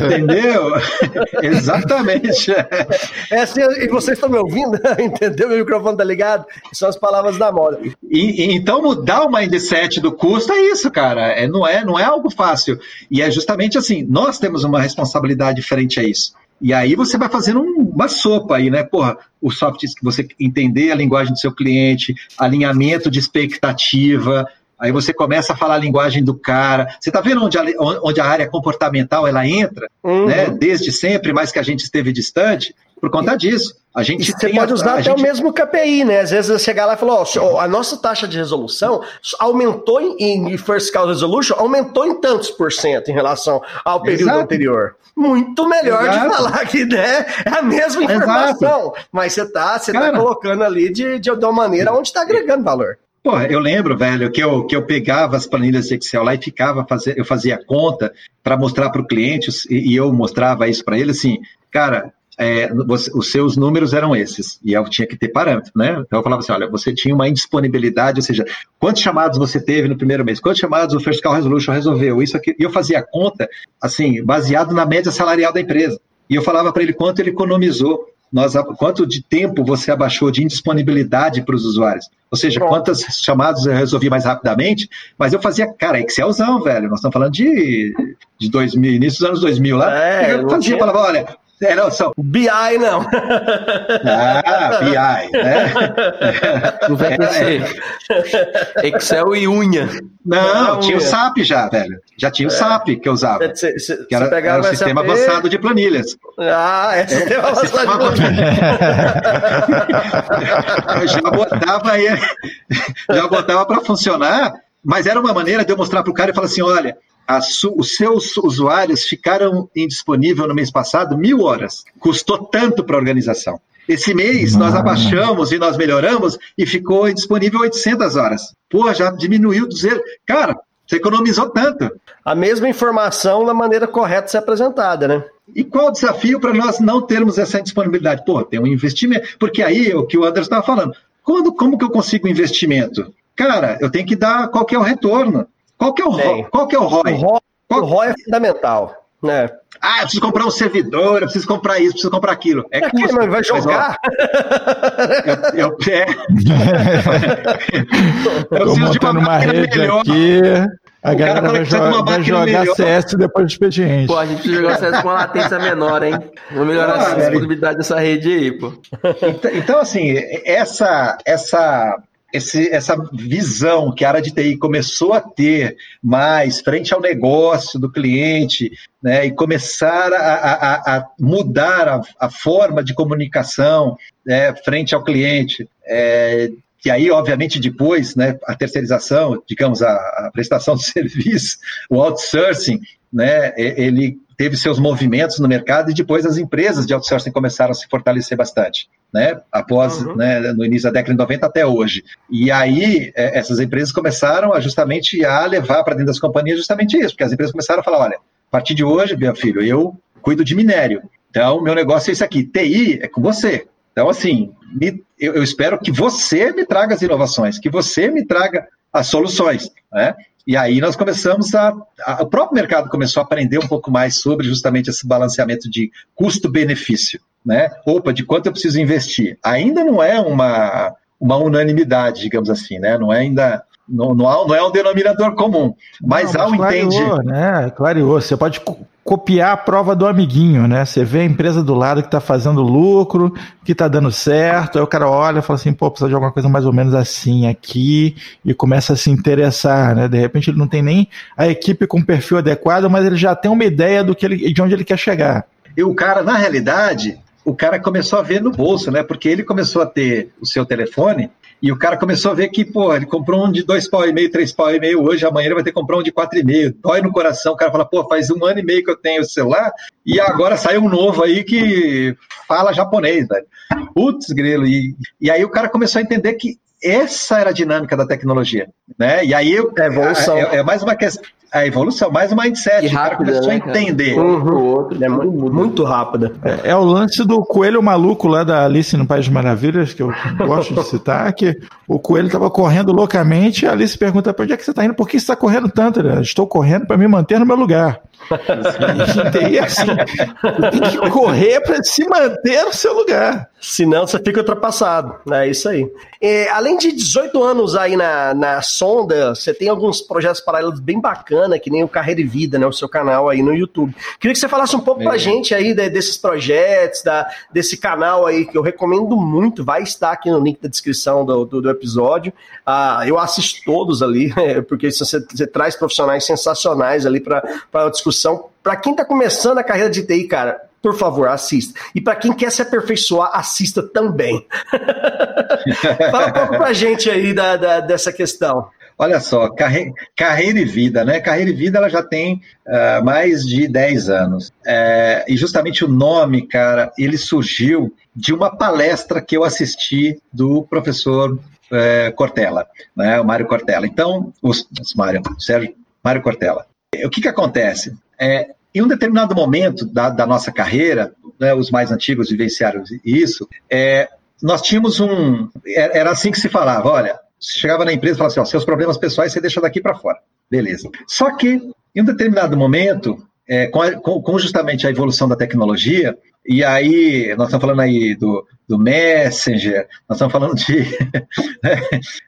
Entendeu? Exatamente. Essa e vocês estão me ouvindo? Entendeu? Meu microfone tá ligado? São as palavras da moda. E, e, então mudar o mindset do custo é isso, cara. É, não, é, não é algo fácil. E é justamente assim, nós temos uma responsabilidade frente a isso. E aí você vai fazendo uma sopa aí, né? Porra, o soft que você entender a linguagem do seu cliente, alinhamento de expectativa, aí você começa a falar a linguagem do cara. Você está vendo onde a, onde a área comportamental ela entra, uhum. né? Desde sempre, mas que a gente esteve distante, por conta disso. A gente você pode a, usar a até gente... o mesmo KPI, né? Às vezes você chegar lá e falar, ó, a nossa taxa de resolução aumentou em, em First Call Resolution, aumentou em tantos por cento em relação ao período Exato. anterior. Muito melhor Exato. de falar que né, é a mesma informação, Exato. mas você tá, você tá colocando ali de, de, de uma maneira onde está agregando valor. Pô, eu lembro, velho, que eu, que eu pegava as planilhas de Excel lá e ficava fazer, eu fazia conta para mostrar para o cliente e, e eu mostrava isso para ele assim, cara, é, você, os seus números eram esses, e eu tinha que ter parâmetro, né? Então eu falava assim: olha, você tinha uma indisponibilidade, ou seja, quantos chamados você teve no primeiro mês, quantos chamados o First Call Resolution resolveu, isso aqui, e eu fazia a conta, assim, baseado na média salarial da empresa. E eu falava para ele quanto ele economizou, nós, quanto de tempo você abaixou de indisponibilidade para os usuários. Ou seja, quantas chamadas eu resolvi mais rapidamente, mas eu fazia, cara, Excelzão, velho. Nós estamos falando de, de 2000, início dos anos 2000 lá. É, eu fazia, falava, olha, é, não, são... BI não. Ah, BI, né? Não vai é, Excel e unha. Não, tinha unha. o SAP já, velho. Já tinha o é. SAP que eu usava. Cê, cê, que era, era o sistema SAP... avançado de planilhas. Ah, é, é sistema avançado de planilhas. eu já botava aí, já botava para funcionar, mas era uma maneira de eu mostrar para o cara e falar assim, olha, os seus usuários ficaram indisponíveis no mês passado mil horas. Custou tanto para a organização. Esse mês nós abaixamos e nós melhoramos e ficou disponível 800 horas. Pô, já diminuiu do zero. Cara, você economizou tanto. A mesma informação na maneira correta de ser apresentada, né? E qual o desafio para nós não termos essa disponibilidade? Pô, tem um investimento. Porque aí, o que o Anderson estava falando, quando, como que eu consigo investimento? Cara, eu tenho que dar qual que é o retorno. Qual que é o, ROI? Qual que é o ROI? O ROI, qual... o ROI é fundamental. É. Ah, eu preciso comprar um servidor, eu preciso comprar isso, eu preciso comprar aquilo. É, é custo, que, vai jogar? eu, eu, é. eu preciso de uma, uma rede melhor. aqui. A o galera vai, joga, vai jogar CS depois do expediente. Pô, a gente precisa jogar CS com uma latência menor, hein? Vamos melhorar ah, a disponibilidade dessa rede aí, pô. Então, então, assim, essa, essa esse, essa visão que a área de TI começou a ter mais frente ao negócio do cliente, né, e começar a, a, a mudar a, a, forma de comunicação né, frente ao cliente. É, e aí, obviamente, depois, né, a terceirização, digamos, a, a prestação de serviço, o outsourcing, né, ele teve seus movimentos no mercado e depois as empresas de outsourcing começaram a se fortalecer bastante, né? Após, uhum. né, no início da década de 90 até hoje. E aí é, essas empresas começaram a justamente a levar para dentro das companhias justamente isso, porque as empresas começaram a falar, olha, a partir de hoje, meu filho, eu cuido de minério. Então, meu negócio é isso aqui. TI é com você. Então, assim, me, eu, eu espero que você me traga as inovações, que você me traga as soluções, né? E aí nós começamos a, a, O próprio mercado começou a aprender um pouco mais sobre justamente esse balanceamento de custo-benefício. Né? Opa, de quanto eu preciso investir? Ainda não é uma, uma unanimidade, digamos assim, né? Não é ainda. Não, não, há, não é um denominador comum, mas não, há um entendimento. Né? Clareou, você pode copiar a prova do amiguinho, né? Você vê a empresa do lado que está fazendo lucro, que está dando certo, aí o cara olha e fala assim, pô, precisa de alguma coisa mais ou menos assim aqui, e começa a se interessar, né? De repente ele não tem nem a equipe com perfil adequado, mas ele já tem uma ideia do que ele, de onde ele quer chegar. E o cara, na realidade, o cara começou a ver no bolso, né? Porque ele começou a ter o seu telefone e o cara começou a ver que, pô, ele comprou um de dois pau e meio, três pau e meio hoje, amanhã ele vai ter que comprar um de quatro e meio. Dói no coração, o cara fala, pô, faz um ano e meio que eu tenho o celular e agora saiu um novo aí que fala japonês, velho. Putz, grilo. E, e aí o cara começou a entender que essa era a dinâmica da tecnologia, né? E aí eu, é, evolução. é, é mais uma questão a evolução, mais um mindset. Que rápida, o cara começou né, a entender. Uhum. Outro, é muito, muito rápida. É, é, o lance do coelho maluco lá da Alice no País de Maravilhas, que eu gosto de citar, que o coelho estava correndo loucamente e a Alice pergunta: para onde é que você está indo? Por que você está correndo tanto? Estou correndo para me manter no meu lugar. E assim, tem que correr para se manter no seu lugar. Senão você fica ultrapassado. É isso aí. É, além de 18 anos aí na, na Sonda, você tem alguns projetos paralelos bem bacanas, que nem o Carreira e Vida, né? O seu canal aí no YouTube. Queria que você falasse um pouco é. pra gente aí de, desses projetos, da, desse canal aí, que eu recomendo muito. Vai estar aqui no link da descrição do, do, do episódio. Ah, eu assisto todos ali, porque você, você traz profissionais sensacionais ali para a discussão. Para quem está começando a carreira de TI, cara, por favor, assista. E para quem quer se aperfeiçoar, assista também. Fala um pouco para a gente aí da, da, dessa questão. Olha só, carre... carreira e vida, né? Carreira e vida ela já tem uh, mais de 10 anos. É, e justamente o nome, cara, ele surgiu de uma palestra que eu assisti do professor é, Cortella, né? O Mário Cortella. Então, os, os Mário, Sérgio, Mário Cortella. O que que acontece? É, em um determinado momento da, da nossa carreira, né, os mais antigos vivenciaram isso, é, nós tínhamos um. Era assim que se falava: olha, chegava na empresa e falava assim: ó, seus problemas pessoais você deixa daqui para fora. Beleza. Só que, em um determinado momento, é, com, com, justamente a evolução da tecnologia, e aí nós estamos falando aí do, do Messenger, nós estamos falando de, né,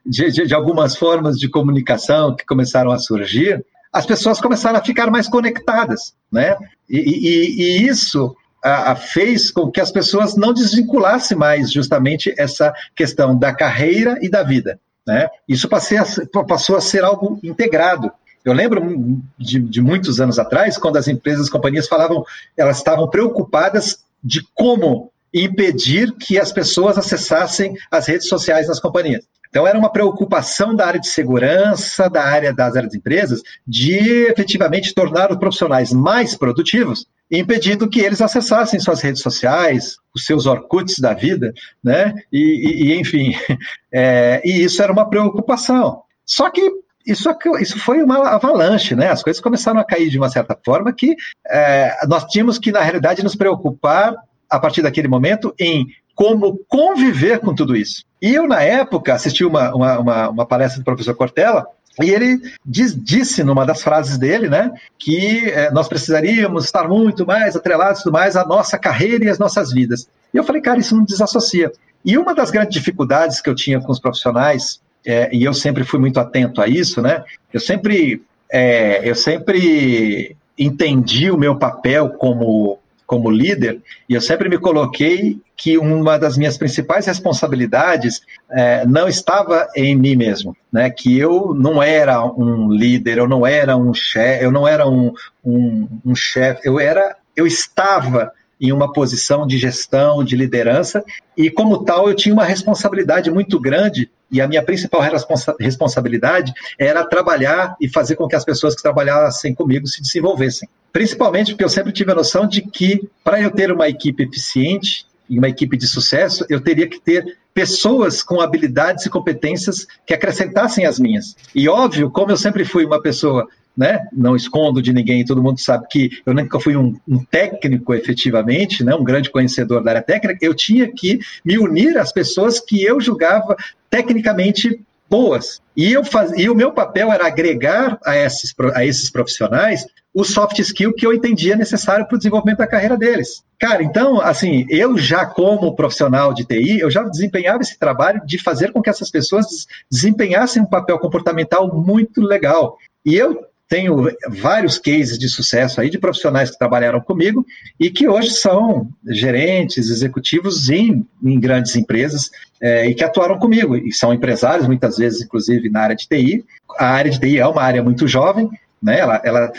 de, de algumas formas de comunicação que começaram a surgir, as pessoas começaram a ficar mais conectadas, né? E, e, e isso a, a fez com que as pessoas não desvinculassem mais justamente essa questão da carreira e da vida, né? Isso a, passou a ser algo integrado. Eu lembro de, de muitos anos atrás, quando as empresas, as companhias falavam, elas estavam preocupadas de como impedir que as pessoas acessassem as redes sociais das companhias. Então, era uma preocupação da área de segurança, da área das áreas de empresas, de efetivamente tornar os profissionais mais produtivos, impedindo que eles acessassem suas redes sociais, os seus Orkuts da vida, né? E, e enfim, é, e isso era uma preocupação. Só que isso, isso foi uma avalanche, né? As coisas começaram a cair de uma certa forma que é, nós tínhamos que, na realidade, nos preocupar a partir daquele momento em como conviver com tudo isso. E eu, na época, assisti uma, uma, uma, uma palestra do professor Cortella, E ele diz, disse numa das frases dele, né, que é, nós precisaríamos estar muito mais atrelados tudo mais à nossa carreira e às nossas vidas. E eu falei, cara, isso não desassocia. E uma das grandes dificuldades que eu tinha com os profissionais, é, e eu sempre fui muito atento a isso, né, eu sempre, é, eu sempre entendi o meu papel como como líder, e eu sempre me coloquei que uma das minhas principais responsabilidades é, não estava em mim mesmo, né? Que eu não era um líder, eu não era um chefe, eu não era um, um, um chefe, eu era, eu estava em uma posição de gestão, de liderança, e como tal eu tinha uma responsabilidade muito grande, e a minha principal responsa responsabilidade era trabalhar e fazer com que as pessoas que trabalhassem comigo se desenvolvessem. Principalmente porque eu sempre tive a noção de que, para eu ter uma equipe eficiente e uma equipe de sucesso, eu teria que ter pessoas com habilidades e competências que acrescentassem as minhas. E óbvio, como eu sempre fui uma pessoa né? Não escondo de ninguém, todo mundo sabe que eu nunca fui um, um, técnico efetivamente, né? Um grande conhecedor da área técnica. Eu tinha que me unir às pessoas que eu julgava tecnicamente boas. E, eu faz, e o meu papel era agregar a esses, a esses profissionais o soft skill que eu entendia necessário para o desenvolvimento da carreira deles. Cara, então, assim, eu já como profissional de TI, eu já desempenhava esse trabalho de fazer com que essas pessoas desempenhassem um papel comportamental muito legal. E eu tenho vários cases de sucesso aí de profissionais que trabalharam comigo e que hoje são gerentes, executivos em, em grandes empresas é, e que atuaram comigo e são empresários, muitas vezes, inclusive, na área de TI. A área de TI é uma área muito jovem, né? Ela, ela,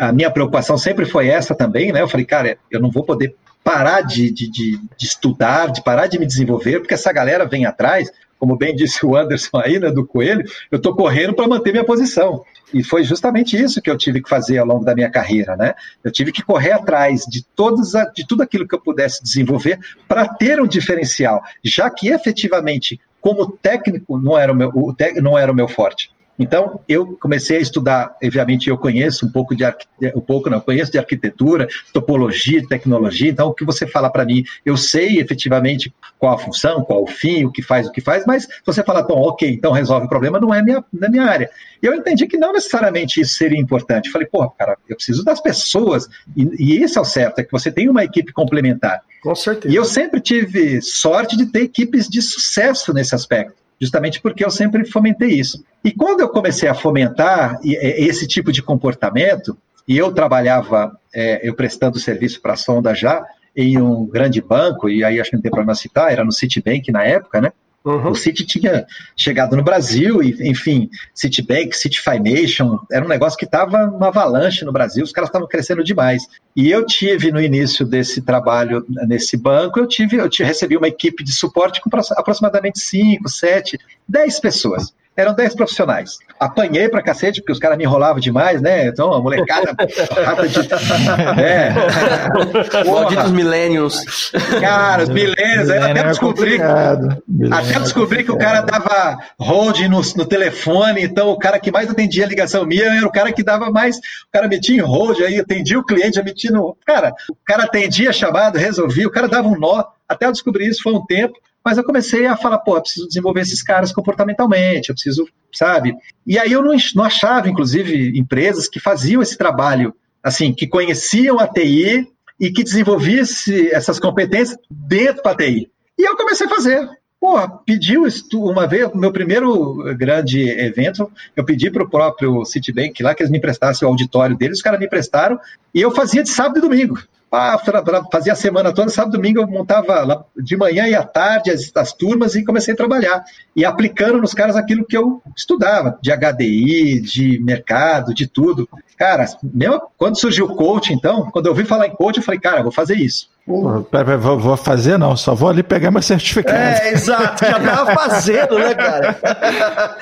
a minha preocupação sempre foi essa também, né? Eu falei, cara, eu não vou poder parar de, de, de, de estudar, de parar de me desenvolver, porque essa galera vem atrás como bem disse o Anderson aí, né, do Coelho, eu estou correndo para manter minha posição. E foi justamente isso que eu tive que fazer ao longo da minha carreira, né? Eu tive que correr atrás de, todos a, de tudo aquilo que eu pudesse desenvolver para ter um diferencial, já que efetivamente, como técnico, não era o meu, o, não era o meu forte. Então, eu comecei a estudar, obviamente eu conheço um pouco de um pouco não, conheço de arquitetura, topologia, tecnologia, então o que você fala para mim, eu sei efetivamente qual a função, qual o fim, o que faz, o que faz, mas você fala, bom, ok, então resolve o problema, não é minha, na minha área. E eu entendi que não necessariamente isso seria importante. falei, pô, cara, eu preciso das pessoas, e, e esse é o certo, é que você tem uma equipe complementar. Com certeza. E eu sempre tive sorte de ter equipes de sucesso nesse aspecto justamente porque eu sempre fomentei isso. E quando eu comecei a fomentar esse tipo de comportamento, e eu trabalhava, é, eu prestando serviço para a Sonda já, em um grande banco, e aí acho que não tem problema citar, era no Citibank na época, né? Uhum. O City tinha chegado no Brasil, e, enfim, Citibank, City Financial, era um negócio que estava uma avalanche no Brasil, os caras estavam crescendo demais. E eu tive no início desse trabalho nesse banco, eu tive, eu recebi uma equipe de suporte com aproximadamente 5, 7, 10 pessoas eram 10 profissionais. Apanhei pra cacete, porque os caras me enrolavam demais, né? Então, a molecada. rata de. É. Malditos millennials. Cara, os millennials. Até é descobri. até descobri que o cara dava hold no, no telefone, então o cara que mais atendia a ligação minha era o cara que dava mais. O cara metia em hold, aí atendia o cliente, metia no. Cara, o cara atendia a chamada, resolvia, o cara dava um nó. Até eu descobrir isso foi um tempo. Mas eu comecei a falar, pô, eu preciso desenvolver esses caras comportamentalmente, eu preciso, sabe? E aí eu não, não achava, inclusive, empresas que faziam esse trabalho, assim, que conheciam a TI e que desenvolviam essas competências dentro da TI. E eu comecei a fazer. Porra, pediu uma vez, meu primeiro grande evento, eu pedi para o próprio Citibank lá que eles me emprestassem o auditório deles, os caras me emprestaram, e eu fazia de sábado e domingo fazia a semana toda, sábado domingo eu montava de manhã e à tarde as, as, turmas e comecei a trabalhar. E aplicando nos caras aquilo que eu estudava, de HDI, de mercado, de tudo. Cara, mesmo quando surgiu o coach, então, quando eu ouvi falar em coach, eu falei, cara, vou fazer isso. Pera, vou, vou, fazer não, só vou ali pegar meu certificado. É, exato, já tava fazendo, né, cara?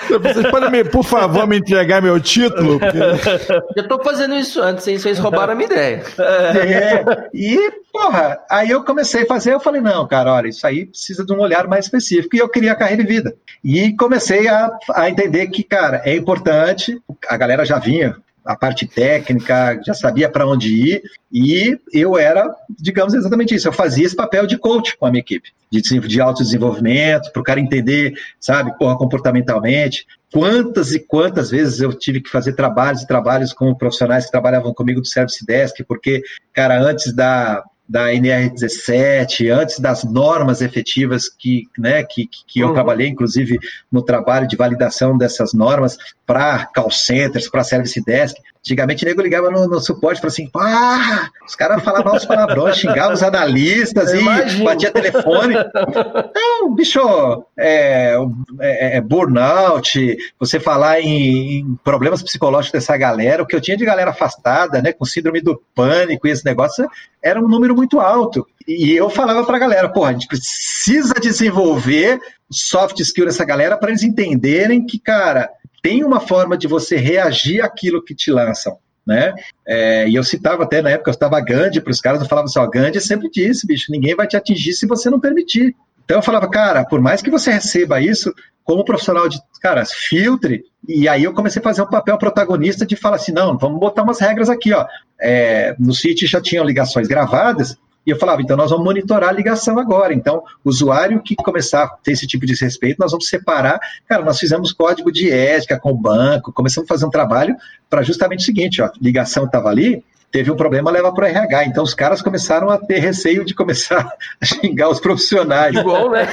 Vocês podem, me, por favor, me entregar meu título? Porque... Eu tô fazendo isso antes, hein? Vocês roubaram a minha ideia. É, e, porra, aí eu comecei a fazer, eu falei, não, cara, olha, isso aí precisa de um olhar mais específico. E eu queria a carreira e vida. E comecei a, a entender que, cara, é importante, a galera já vinha a parte técnica, já sabia para onde ir, e eu era, digamos, exatamente isso. Eu fazia esse papel de coach com a minha equipe, de, de autodesenvolvimento, para o cara entender, sabe, porra, comportamentalmente. Quantas e quantas vezes eu tive que fazer trabalhos e trabalhos com profissionais que trabalhavam comigo do Service Desk, porque, cara, antes da, da NR17, antes das normas efetivas que, né, que, que eu uhum. trabalhei, inclusive no trabalho de validação dessas normas para call centers, para service desk. Antigamente, o nego ligava no, no suporte e assim: pá, os caras falavam os palavrões, xingavam os analistas eu e imagino. batia telefone. Então, bicho, é, é, é, burnout, você falar em, em, problemas psicológicos dessa galera, o que eu tinha de galera afastada, né, com síndrome do pânico e esse negócio, era um número muito alto. E eu falava para a galera, porra, a gente precisa desenvolver soft skill dessa galera para eles entenderem que, cara, tem uma forma de você reagir àquilo que te lançam. Né? É, e eu citava até na época, eu estava Gandhi para os caras, eu falava assim: ó, Gandhi sempre disse, bicho, ninguém vai te atingir se você não permitir. Então eu falava, cara, por mais que você receba isso, como profissional de, cara, filtre. E aí eu comecei a fazer um papel protagonista de falar assim: não, vamos botar umas regras aqui, ó. É, no site já tinham ligações gravadas, e eu falava, então nós vamos monitorar a ligação agora. Então, usuário que começar a ter esse tipo de respeito, nós vamos separar. Cara, nós fizemos código de ética com o banco, começamos a fazer um trabalho para justamente o seguinte: ó, ligação estava ali, teve um problema, leva para o RH. Então os caras começaram a ter receio de começar a xingar os profissionais. Igual, né?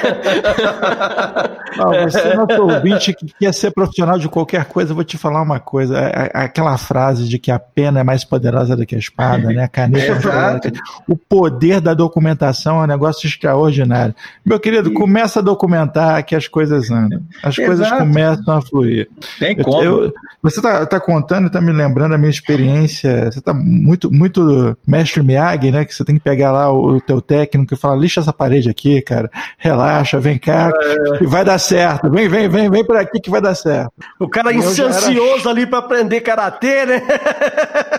Não, você, nosso ouvinte que quer ser profissional de qualquer coisa, eu vou te falar uma coisa. É, é, aquela frase de que a pena é mais poderosa do que a espada, né? A caneta é poderosa. O poder da documentação é um negócio extraordinário. Meu querido, começa a documentar que as coisas andam. As Exato. coisas começam a fluir. Tem como. Eu, você está tá contando, está me lembrando a minha experiência. Você está muito, muito mestre Miyagi, né? Que você tem que pegar lá o, o teu técnico e falar, lixa essa parede aqui, cara. Relaxa, vem cá, é. que vai dar certo. Vem, vem, vem, vem por aqui que vai dar certo. O cara ansioso ali para aprender karatê, né?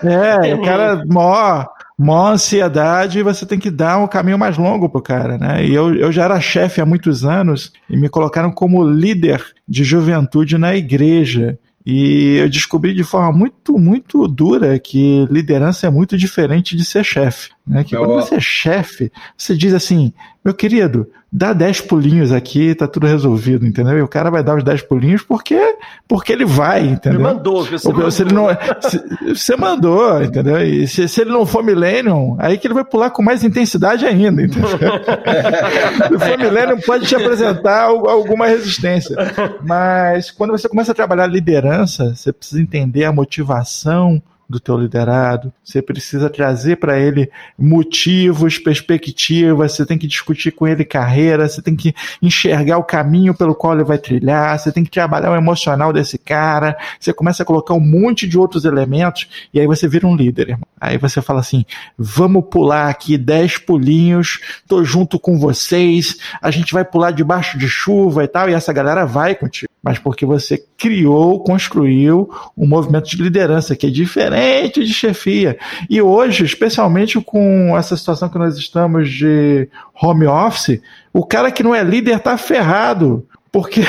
É, o cara mó maior ansiedade e você tem que dar um caminho mais longo pro cara, né? E eu, eu já era chefe há muitos anos e me colocaram como líder de juventude na igreja. E eu descobri de forma muito, muito dura que liderança é muito diferente de ser chefe. Né? Que quando você é chefe, você diz assim, meu querido, dá 10 pulinhos aqui, tá tudo resolvido, entendeu? E o cara vai dar os 10 pulinhos porque, porque ele vai, entendeu? Ele mandou, você, mandou. Se ele não, se, você mandou, entendeu? E se, se, ele não for Millennium, aí que ele vai pular com mais intensidade ainda, entendeu? se for Millennium, pode te apresentar alguma resistência. Mas quando você começa a trabalhar liderança, você precisa entender a motivação, do teu liderado, você precisa trazer para ele motivos, perspectivas, você tem que discutir com ele carreira, você tem que enxergar o caminho pelo qual ele vai trilhar, você tem que trabalhar o emocional desse cara, você começa a colocar um monte de outros elementos e aí você vira um líder, irmão. Aí você fala assim: vamos pular aqui 10 pulinhos, tô junto com vocês, a gente vai pular debaixo de chuva e tal, e essa galera vai contigo. Mas porque você criou, construiu um movimento de liderança que é diferente de chefia. E hoje, especialmente com essa situação que nós estamos de home office, o cara que não é líder tá ferrado porque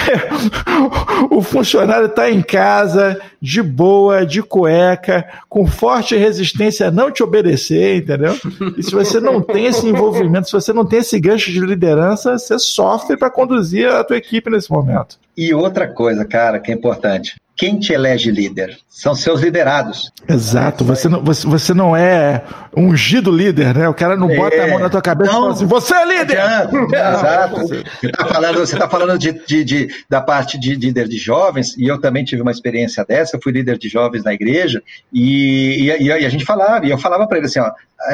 o funcionário está em casa, de boa, de cueca, com forte resistência a não te obedecer, entendeu? E se você não tem esse envolvimento, se você não tem esse gancho de liderança, você sofre para conduzir a tua equipe nesse momento. E outra coisa, cara, que é importante quem te elege líder? São seus liderados. Exato, você não, você, você não é ungido líder, né? O cara não é, bota a mão na tua cabeça não, e fala assim, você é líder! exato. Você está falando, você tá falando de, de, de, da parte de líder de jovens, e eu também tive uma experiência dessa, eu fui líder de jovens na igreja, e, e, e a gente falava, e eu falava para ele assim, ó,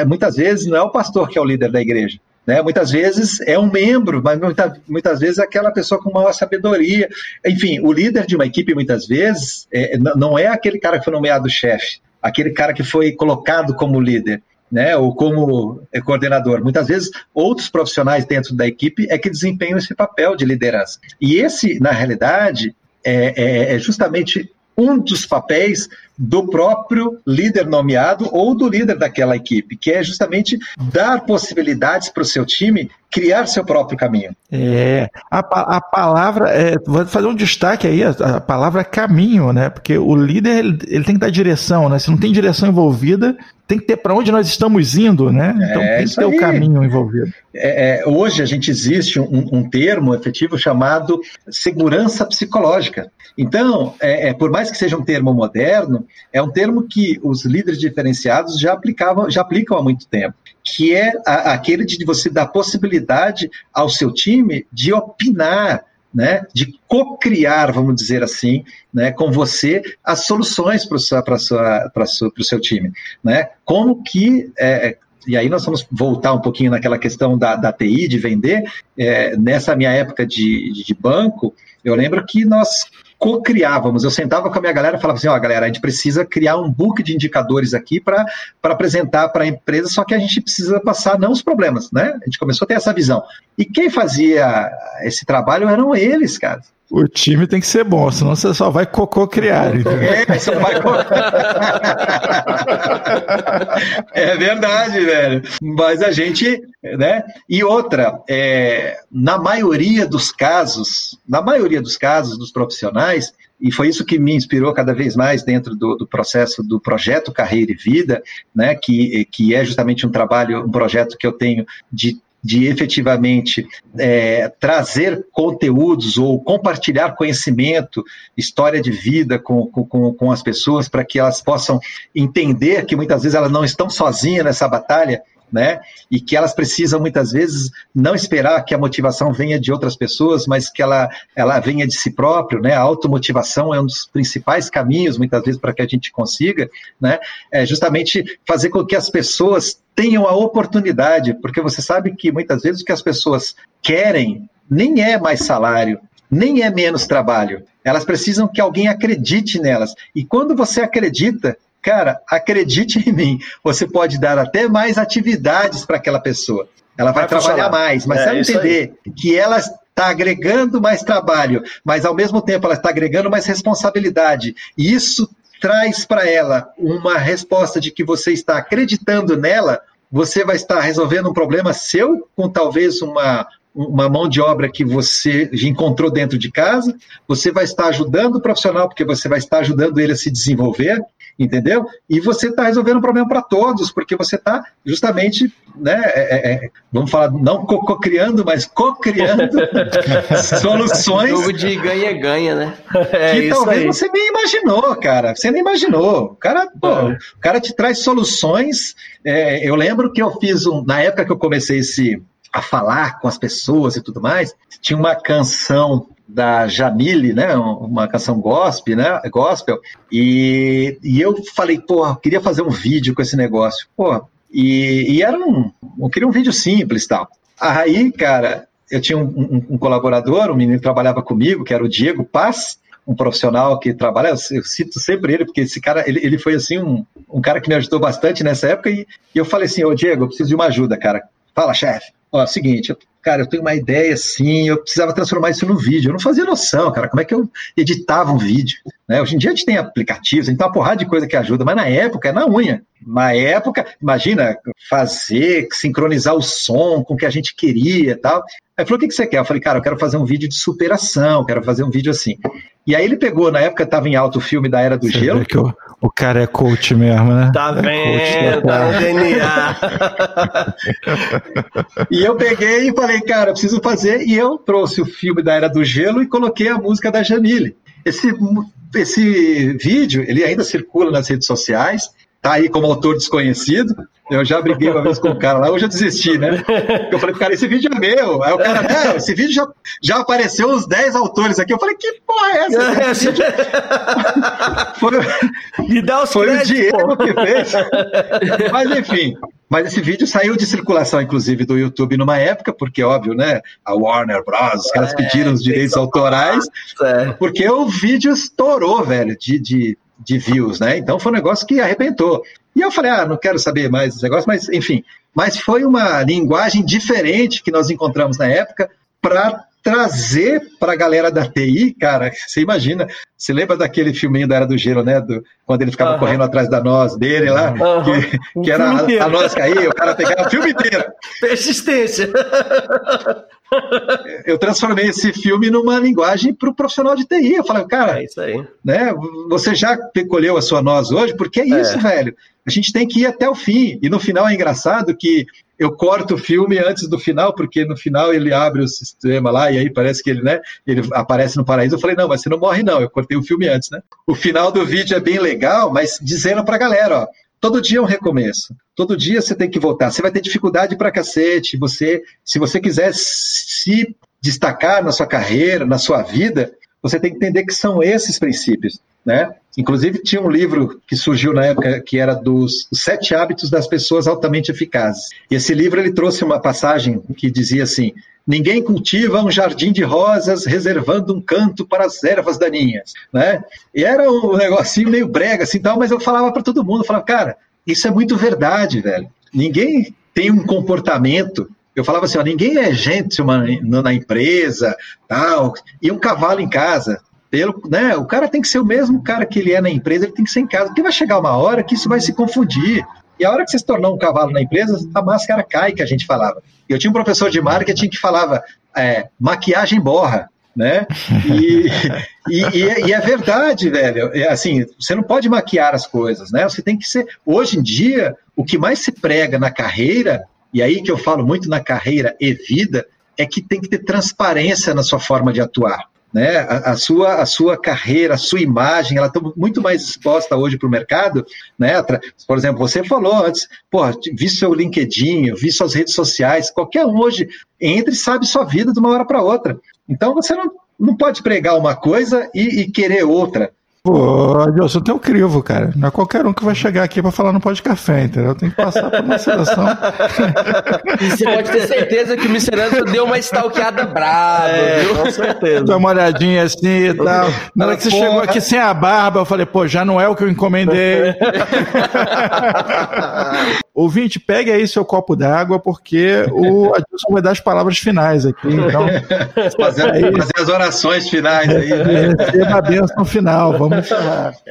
muitas vezes não é o pastor que é o líder da igreja, né? Muitas vezes é um membro, mas muita, muitas vezes é aquela pessoa com maior sabedoria. Enfim, o líder de uma equipe, muitas vezes, é, não é aquele cara que foi nomeado chefe, aquele cara que foi colocado como líder. Né, ou como é, coordenador. Muitas vezes, outros profissionais dentro da equipe é que desempenham esse papel de liderança. E esse, na realidade, é, é, é justamente um dos papéis do próprio líder nomeado ou do líder daquela equipe, que é justamente dar possibilidades para o seu time criar seu próprio caminho. É, a, a palavra, é, vou fazer um destaque aí, a, a palavra caminho, né? Porque o líder ele, ele, tem que dar direção, né? Se não tem direção envolvida, tem que ter para onde nós estamos indo, né? Então é, tem que ter o caminho envolvido. É, é, hoje a gente existe um, um, termo efetivo chamado segurança psicológica. Então, é, é, por mais que seja um termo moderno, é um termo que os líderes diferenciados já aplicavam, já aplicam há muito tempo, que é a, aquele de você dar possibilidade ao seu time de opinar né, de co-criar, vamos dizer assim, né, com você as soluções para o seu time. Né? Como que. É, e aí nós vamos voltar um pouquinho naquela questão da, da TI, de vender. É, nessa minha época de, de banco, eu lembro que nós co-criávamos. Eu sentava com a minha galera e falava assim: ó, galera, a gente precisa criar um book de indicadores aqui para apresentar para a empresa, só que a gente precisa passar não os problemas, né? A gente começou a ter essa visão. E quem fazia esse trabalho eram eles, cara. O time tem que ser bom, senão você só vai cocô criar. É, só vai é verdade, velho. Mas a gente, né? E outra, é, na maioria dos casos, na maioria dos casos dos profissionais, e foi isso que me inspirou cada vez mais dentro do, do, processo do projeto Carreira e Vida, né, que, que é justamente um trabalho, um projeto que eu tenho de de efetivamente é, trazer conteúdos ou compartilhar conhecimento, história de vida com, com, com as pessoas, para que elas possam entender que muitas vezes elas não estão sozinhas nessa batalha, né? E que elas precisam muitas vezes não esperar que a motivação venha de outras pessoas, mas que ela, ela venha de si próprio, né? A automotivação é um dos principais caminhos, muitas vezes, para que a gente consiga, né? É justamente fazer com que as pessoas tenham a oportunidade, porque você sabe que muitas vezes o que as pessoas querem nem é mais salário, nem é menos trabalho. Elas precisam que alguém acredite nelas. E quando você acredita, Cara, acredite em mim, você pode dar até mais atividades para aquela pessoa. Ela vai, vai trabalhar mais, mas é, ela entender aí. que ela está agregando mais trabalho, mas ao mesmo tempo ela está agregando mais responsabilidade, e isso traz para ela uma resposta de que você está acreditando nela, você vai estar resolvendo um problema seu com talvez uma, uma mão de obra que você encontrou dentro de casa, você vai estar ajudando o profissional, porque você vai estar ajudando ele a se desenvolver, entendeu? E você está resolvendo um problema para todos, porque você está justamente, né, é, é, é vamos falar, não co-criando, mas co-criando soluções. Jogo de ganha-ganha, né? É que talvez aí. você nem imaginou, cara. Você nem imaginou. O cara, pô, é. o cara te traz soluções. É, eu lembro que eu fiz um, na época que eu comecei esse a falar com as pessoas e tudo mais, tinha uma canção da Jamile, né, uma canção gospel, né, gospel, e, e eu falei, pô, queria fazer um vídeo com esse negócio, pô, e, e era um, eu queria um vídeo simples tal. Aí, cara, eu tinha um, um, um, colaborador, um menino que trabalhava comigo, que era o Diego Paz, um profissional que trabalha, eu, cito sempre ele, porque esse cara, ele, ele foi assim um, um cara que me ajudou bastante nessa época, e, e eu falei assim, ô Diego, eu preciso de uma ajuda, cara. Fala, chefe. Ó, é o seguinte, eu, cara, eu tenho uma ideia assim, eu precisava transformar isso no vídeo. Eu não fazia noção, cara, como é que eu editava um vídeo. Né? Hoje em dia a gente tem aplicativos, a gente tem uma porrada de coisa que ajuda, mas na época é na unha. Na época, imagina, fazer, sincronizar o som com o que a gente queria e tal. Aí falou: o que, que você quer? Eu falei, cara, eu quero fazer um vídeo de superação, quero fazer um vídeo assim. E aí ele pegou, na época estava em alto o filme da Era do você Gelo. Que o, o, cara é coach mesmo, né? Tá é vendo, tá no DNA. e eu peguei e falei, cara, eu preciso fazer. E eu trouxe o filme da Era do Gelo e coloquei a música da Jamile. Esse, esse vídeo, ele ainda circula nas redes sociais, tá aí como autor desconhecido. Eu já briguei uma vez com o cara lá, hoje eu desisti, né? Eu falei, cara, esse vídeo é meu. Aí o cara, não, esse vídeo já, já apareceu uns 10 autores aqui. Eu falei, que porra é essa? Esse vídeo... foi, Me dá os foi créditos, o Diego pô. que fez. Mas enfim, mas esse vídeo saiu de circulação, inclusive, do YouTube numa época, porque, óbvio, né? A Warner Bros., os caras é, pediram os direitos autorais, é. porque o vídeo estourou, velho, de, de, de views, né? Então foi um negócio que arrebentou. E eu falei, ah, não quero saber mais dos negócios, mas enfim. Mas foi uma linguagem diferente que nós encontramos na época para trazer para a galera da TI, cara, você imagina, você lembra daquele filminho da Era do Gelo, né? Do, quando ele ficava correndo atrás da noz dele lá, que, que era a, a noz cair, o cara pegava o filme inteiro. Persistência. Eu transformei esse filme numa linguagem para o profissional de TI. Eu falei, cara, É isso aí. né? Você já colheu a sua noz hoje? Porque é isso, velho. A gente tem que ir até o fim. E no final é engraçado que eu corto o filme antes do final, porque no final ele abre o sistema lá e aí parece que ele, né? Ele aparece no paraíso. Eu falei, não, mas você não morre, não. Eu cortei o filme antes, né? O final do vídeo é bem legal, mas dizendo pra galera, ó. Todo dia é um recomeço. Todo dia você tem que voltar. Você vai ter dificuldade pra cacete. Você, se você quiser se destacar na sua carreira, na sua vida, você tem que entender que são esses princípios, né? Inclusive tinha um livro que surgiu na época que era dos os sete hábitos das pessoas altamente eficazes. E esse livro ele trouxe uma passagem que dizia assim: Ninguém cultiva um jardim de rosas reservando um canto para as ervas daninhas, né? E era um negocinho meio brega assim, tal, mas eu falava para todo mundo, falava, cara, isso é muito verdade, velho. Ninguém tem um comportamento eu falava assim, ó, ninguém é gente na empresa, tal, e um cavalo em casa. Pelo, né, o cara tem que ser o mesmo cara que ele é na empresa, ele tem que ser em casa, porque vai chegar uma hora que isso vai se confundir. E a hora que você se tornou um cavalo na empresa, a máscara cai, que a gente falava. Eu tinha um professor de marketing que falava, é, maquiagem borra, né? E, e, e, é, e, é, verdade, velho. É, assim, você não pode maquiar as coisas, né? Você tem que ser. Hoje em dia, o que mais se prega na carreira e aí que eu falo muito na carreira e vida, é que tem que ter transparência na sua forma de atuar. Né? A, a, sua, a sua carreira, a sua imagem, ela está muito mais exposta hoje para o mercado. Né? Por exemplo, você falou antes, pô, vi seu LinkedIn, vi suas redes sociais, qualquer um hoje entra e sabe sua vida de uma hora para outra. Então você não, não pode pregar uma coisa e, e querer outra. Pô, Adilson, tem o crivo, cara. Não é qualquer um que vai chegar aqui para falar no pode café, entendeu? Tem que passar por uma seleção. e você pode ter certeza que o Miserança deu uma stalkeada brava, é, viu? Com certeza. Deu uma olhadinha assim e tal. Na hora que você chegou aqui sem a barba, eu falei, pô, já não é o que eu encomendei. Ouvinte, pegue aí seu copo d'água, porque o Adilson vai dar as palavras finais aqui. Então, fazer, aí, fazer as orações finais aí. Né? Receba a bênção final, vamos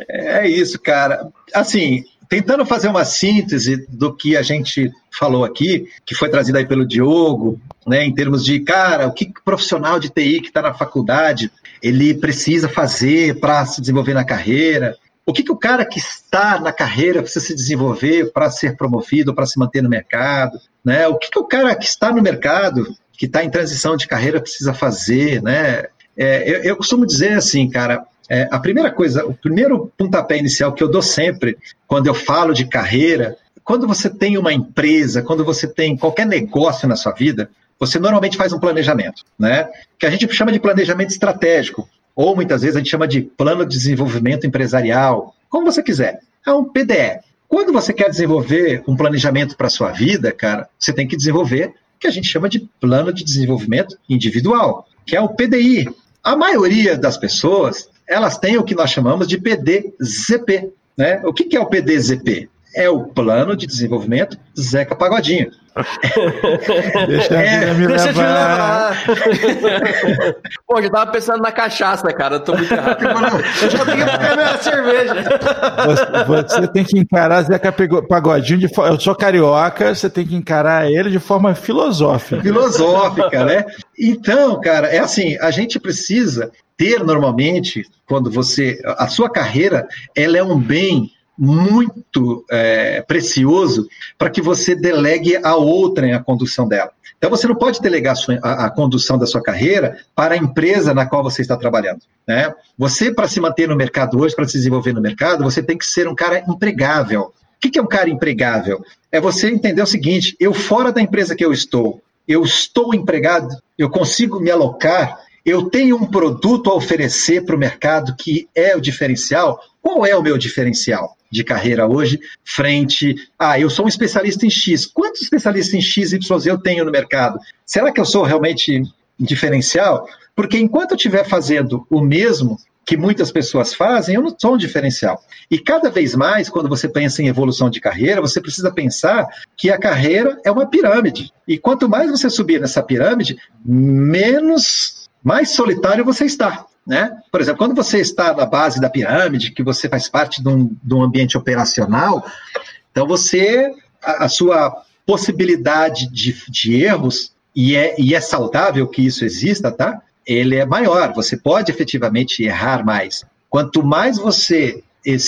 é isso, cara. Assim, tentando fazer uma síntese do que a gente falou aqui, que foi trazido aí pelo Diogo, né, em termos de, cara, o que o profissional de TI que está na faculdade ele precisa fazer para se desenvolver na carreira, o que, que o cara que está na carreira precisa se desenvolver para ser promovido, para se manter no mercado, né? O que, que o cara que está no mercado, que está em transição de carreira, precisa fazer, né? É, eu, eu costumo dizer assim, cara, é, a primeira coisa, o primeiro pontapé inicial que eu dou sempre quando eu falo de carreira, quando você tem uma empresa, quando você tem qualquer negócio na sua vida, você normalmente faz um planejamento, né? Que a gente chama de planejamento estratégico, ou muitas vezes a gente chama de plano de desenvolvimento empresarial, como você quiser. É um PDE. Quando você quer desenvolver um planejamento para a sua vida, cara, você tem que desenvolver o que a gente chama de plano de desenvolvimento individual, que é o PDI. A maioria das pessoas elas têm o que nós chamamos de PDZP. Né? O que é o PDZP? É o Plano de Desenvolvimento Zeca Pagodinho. deixa é, me deixa levar. Pô, já tava pensando na cachaça, cara. Eu tô muito rápido. eu já tenho que a cerveja. Você, você, tem que encarar Zeca Pagodinho de Eu sou carioca, você tem que encarar ele de forma filosófica. Filosófica, né? Então, cara, é assim, a gente precisa ter normalmente, quando você. A sua carreira, ela é um bem muito é, precioso para que você delegue a outrem a condução dela. Então você não pode delegar a, a, condução da sua carreira para a empresa na qual você está trabalhando. Né? Você, para se manter no mercado hoje, para se desenvolver no mercado, você tem que ser um cara empregável. O que é um cara empregável? É você entender o seguinte: eu fora da empresa que eu estou, eu estou empregado, eu consigo me alocar eu tenho um produto a oferecer para o mercado que é o diferencial. Qual é o meu diferencial de carreira hoje frente ah, eu sou um especialista em X. Quantos especialistas em X, Y eu tenho no mercado? Será que eu sou realmente diferencial? Porque enquanto eu estiver fazendo o mesmo que muitas pessoas fazem, eu não sou um diferencial. E cada vez mais, quando você pensa em evolução de carreira, você precisa pensar que a carreira é uma pirâmide. E quanto mais você subir nessa pirâmide, menos mais solitário você está. Né? Por exemplo, quando você está na base da pirâmide, que você faz parte de um, de um ambiente operacional, então você, a, a sua possibilidade de, de erros, e é, e é saudável que isso exista, tá? Ele é maior, você pode efetivamente errar mais. Quanto mais você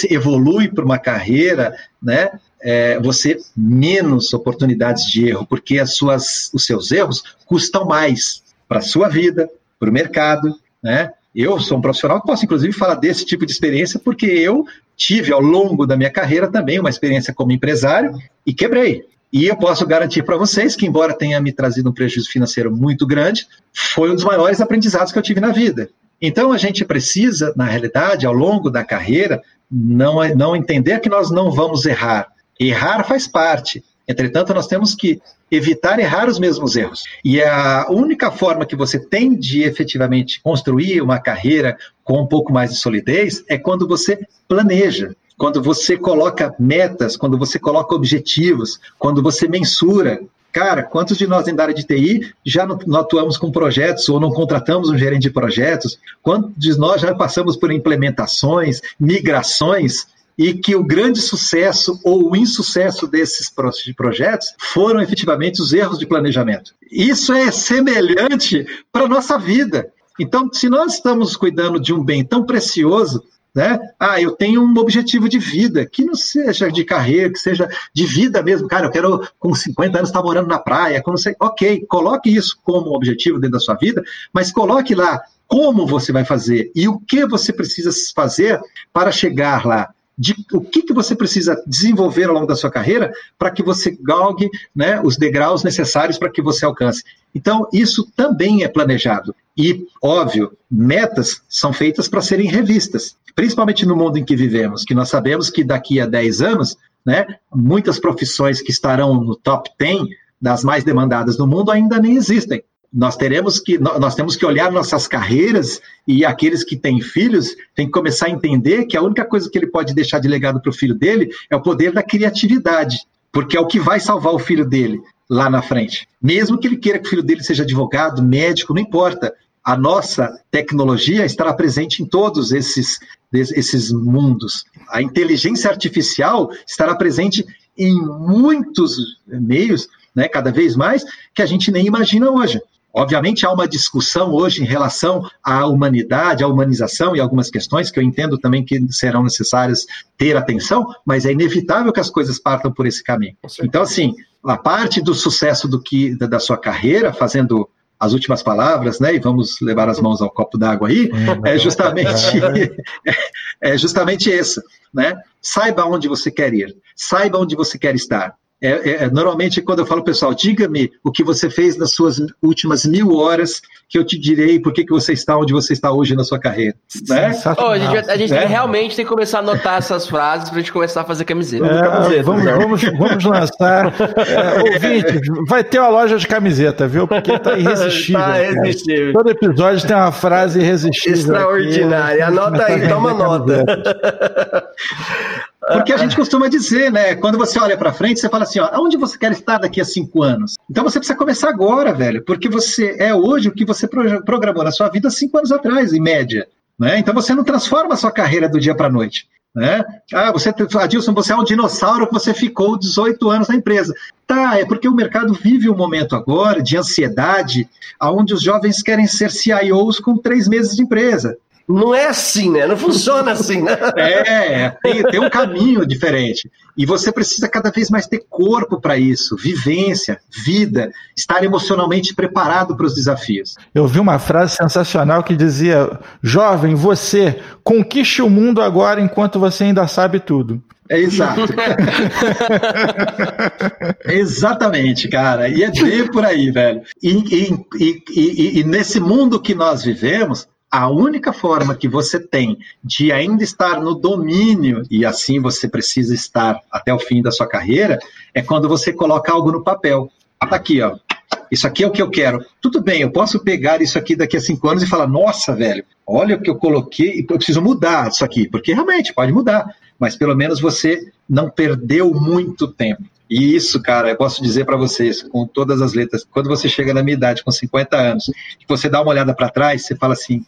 evolui para uma carreira, né, é, você menos oportunidades de erro, porque as suas, os seus erros custam mais para a sua vida, para o mercado, né? Eu sou um profissional que posso, inclusive, falar desse tipo de experiência, porque eu tive, ao longo da minha carreira, também uma experiência como empresário e quebrei. E eu posso garantir para vocês que, embora tenha me trazido um prejuízo financeiro muito grande, foi um dos maiores aprendizados que eu tive na vida. Então, a gente precisa, na realidade, ao longo da carreira, não, não entender que nós não vamos errar. Errar faz parte. Entretanto, nós temos que evitar errar os mesmos erros. E a única forma que você tem de efetivamente construir uma carreira com um pouco mais de solidez é quando você planeja, quando você coloca metas, quando você coloca objetivos, quando você mensura. Cara, quantos de nós em área de TI já não, não, atuamos com projetos ou não contratamos um gerente de projetos? Quantos de nós já passamos por implementações, migrações e que o grande sucesso ou o insucesso desses projetos foram efetivamente os erros de planejamento. Isso é semelhante para a nossa vida. Então, se nós estamos cuidando de um bem tão precioso, né? Ah, eu tenho um objetivo de vida, que não seja de carreira, que seja de vida mesmo. Cara, eu quero, com 50 anos, estar morando na praia. Ok, coloque isso como objetivo dentro da sua vida, mas coloque lá como você vai fazer e o que você precisa fazer para chegar lá de o que, que você precisa desenvolver ao longo da sua carreira para que você galgue né, os degraus necessários para que você alcance. Então, isso também é planejado. E, óbvio, metas são feitas para serem revistas, principalmente no mundo em que vivemos, que nós sabemos que daqui a 10 anos, né, muitas profissões que estarão no top 10 das mais demandadas no mundo ainda nem existem nós teremos que nós temos que olhar nossas carreiras e aqueles que têm filhos têm que começar a entender que a única coisa que ele pode deixar de legado para o filho dele é o poder da criatividade, porque é o que vai salvar o filho dele lá na frente. Mesmo que ele queira que o filho dele seja advogado, médico, não importa. A nossa tecnologia estará presente em todos esses, esses mundos. A inteligência artificial estará presente em muitos meios, né, cada vez mais, que a gente nem imagina hoje. Obviamente há uma discussão hoje em relação à humanidade, à humanização e algumas questões que eu entendo também que serão necessárias ter atenção, mas é inevitável que as coisas partam por esse caminho. Então, assim, a parte do sucesso do que da sua carreira, fazendo as últimas palavras, né? E vamos levar as mãos ao copo d'água aí, é justamente é justamente isso, né? Saiba onde você quer ir, saiba onde você quer estar. É, é, é, normalmente, quando eu falo, pessoal, diga-me o que você fez nas suas últimas mil horas, que eu te direi por que, que você está onde você está hoje na sua carreira. Né? Oh, a gente, a gente né? realmente tem que começar a anotar essas frases para a gente começar a fazer camiseta. É, camiseta vamos, né? vamos, vamos lançar. É, ouvinte, vai ter uma loja de camiseta, viu? Porque está irresistível. Tá irresistível. Todo episódio tem uma frase irresistível. Extraordinária. Aqui. Anota aí, toma nota. Porque a gente costuma dizer, né? Quando você olha para frente, você fala assim: ó, aonde você quer estar daqui a cinco anos? Então você precisa começar agora, velho, porque você é hoje o que você programou na sua vida cinco anos atrás, em média. Né? Então você não transforma a sua carreira do dia para a noite. Né? Ah, você, Adilson, você é um dinossauro que você ficou 18 anos na empresa. Tá, é porque o mercado vive um momento agora de ansiedade, onde os jovens querem ser CIOs com três meses de empresa. Não é assim, né? Não funciona assim, né? É, tem, tem um caminho diferente. E você precisa cada vez mais ter corpo para isso, vivência, vida, estar emocionalmente preparado para os desafios. Eu vi uma frase sensacional que dizia: Jovem, você conquiste o mundo agora enquanto você ainda sabe tudo. É exato. Exatamente, cara. E é bem por aí, velho. E, e, e, e, nesse mundo que nós vivemos, a única forma que você tem de ainda estar no domínio, e assim você precisa estar até o fim da sua carreira, é quando você coloca algo no papel. Tá aqui, ó. Isso aqui é o que eu quero. Tudo bem, eu posso pegar isso aqui daqui a cinco anos e falar: nossa, velho, olha o que eu coloquei, eu preciso mudar isso aqui, porque realmente pode mudar, mas pelo menos você não perdeu muito tempo. E isso, cara, eu posso dizer para vocês, com todas as letras, quando você chega na minha idade, com 50 anos, que você dá uma olhada para trás, você fala assim,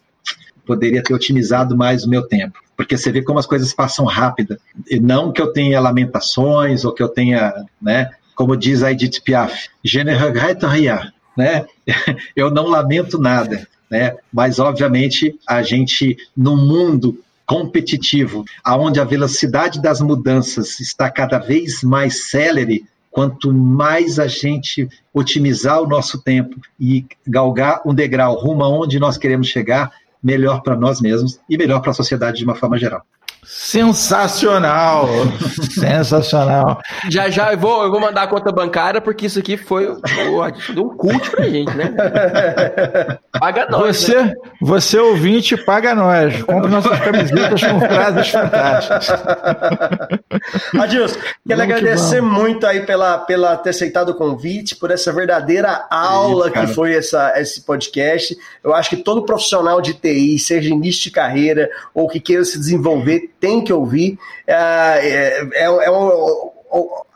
poderia ter otimizado mais o meu tempo. Porque você vê como as coisas passam rápida. E não que eu tenha lamentações ou que eu tenha, né, como diz a Edith Piaf, né? Eu não lamento nada, né? Mas obviamente a gente no mundo competitivo, aonde a velocidade das mudanças está cada vez mais célere, quanto mais a gente otimizar o nosso tempo e galgar um degrau rumo aonde nós queremos chegar, melhor para nós mesmos e melhor para a sociedade de uma forma geral. Sensacional! Sensacional. Já já eu vou, eu vou mandar a conta bancária, porque isso aqui foi um culto pra gente, né? Paga nós. Você, né? você ouvinte, paga nós. Compre nossas camisetas com frases fantásticas. Adilson, quero muito agradecer bom. muito aí pela, pela ter aceitado o convite, por essa verdadeira aula que foi essa, esse podcast. Eu acho que todo profissional de TI, seja início de carreira ou que queira se desenvolver, tem que ouvir. É, é, é, é um,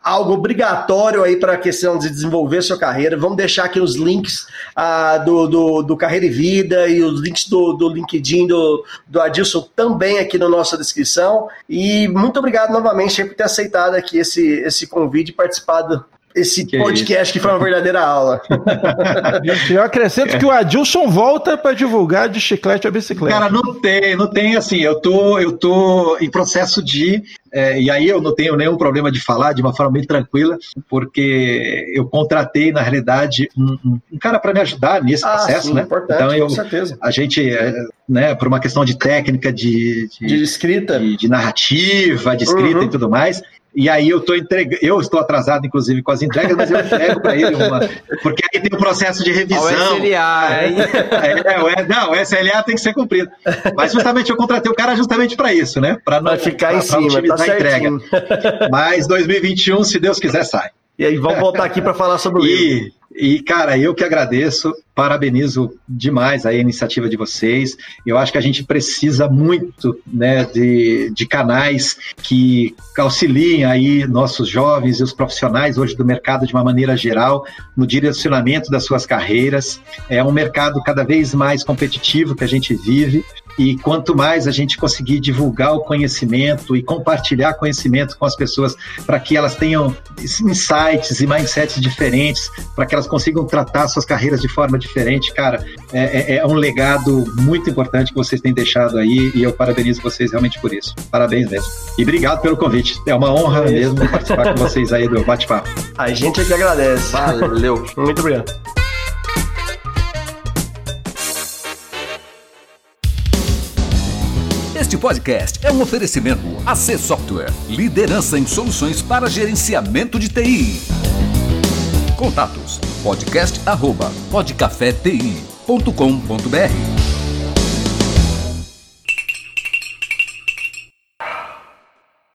algo obrigatório aí para a questão de desenvolver sua carreira. Vamos deixar aqui os links ah, do, do, do, Carreira e Vida e os links do, do LinkedIn do, do Adilson também aqui na nossa descrição. E muito obrigado novamente por ter aceitado aqui esse, esse convite e participado esse que podcast que foi uma verdadeira aula. Eu acrescento que o Adilson volta para divulgar de chiclete a bicicleta. Cara, não tem, não tem assim. Eu tô, eu tô em processo de é, e aí eu não tenho nenhum problema de falar de uma forma bem tranquila, porque eu contratei na realidade um, um, cara para me ajudar nesse ah, processo, sim, né? Então eu, com certeza. a gente, é, né, por uma questão de técnica de, de, de escrita, de, de, narrativa, de escrita uhum. e tudo mais, e aí eu estou entregando, eu estou atrasado, inclusive, com as entregas, mas eu entrego para ele uma. Porque aí tem o um processo de revisão. O SLA, hein? É, é, não, o SLA tem que ser cumprido. Mas justamente eu contratei o cara justamente para isso, né? Para não ficar pra, em cima, otimizar tá a entrega. Mas 2021, se Deus quiser, sai. E aí, vamos voltar aqui para falar sobre o livro. E, cara, eu que agradeço, parabenizo demais a iniciativa de vocês. Eu acho que a gente precisa muito né, de, de canais que auxiliem aí nossos jovens e os profissionais hoje do mercado de uma maneira geral no direcionamento das suas carreiras. É um mercado cada vez mais competitivo que a gente vive. E quanto mais a gente conseguir divulgar o conhecimento e compartilhar conhecimento com as pessoas para que elas tenham insights e mindsets diferentes, para que elas consigam tratar suas carreiras de forma diferente, cara, é, é, é, um legado muito importante que vocês têm deixado aí e eu parabenizo vocês realmente por isso. Parabéns mesmo. E obrigado pelo convite. É uma honra é mesmo participar com vocês aí do bate-papo. A gente é que agradece. Valeu. Muito obrigado. Este podcast é um oferecimento AC Software, liderança em soluções para gerenciamento de TI. Contatos podcast@podcafeti.com.br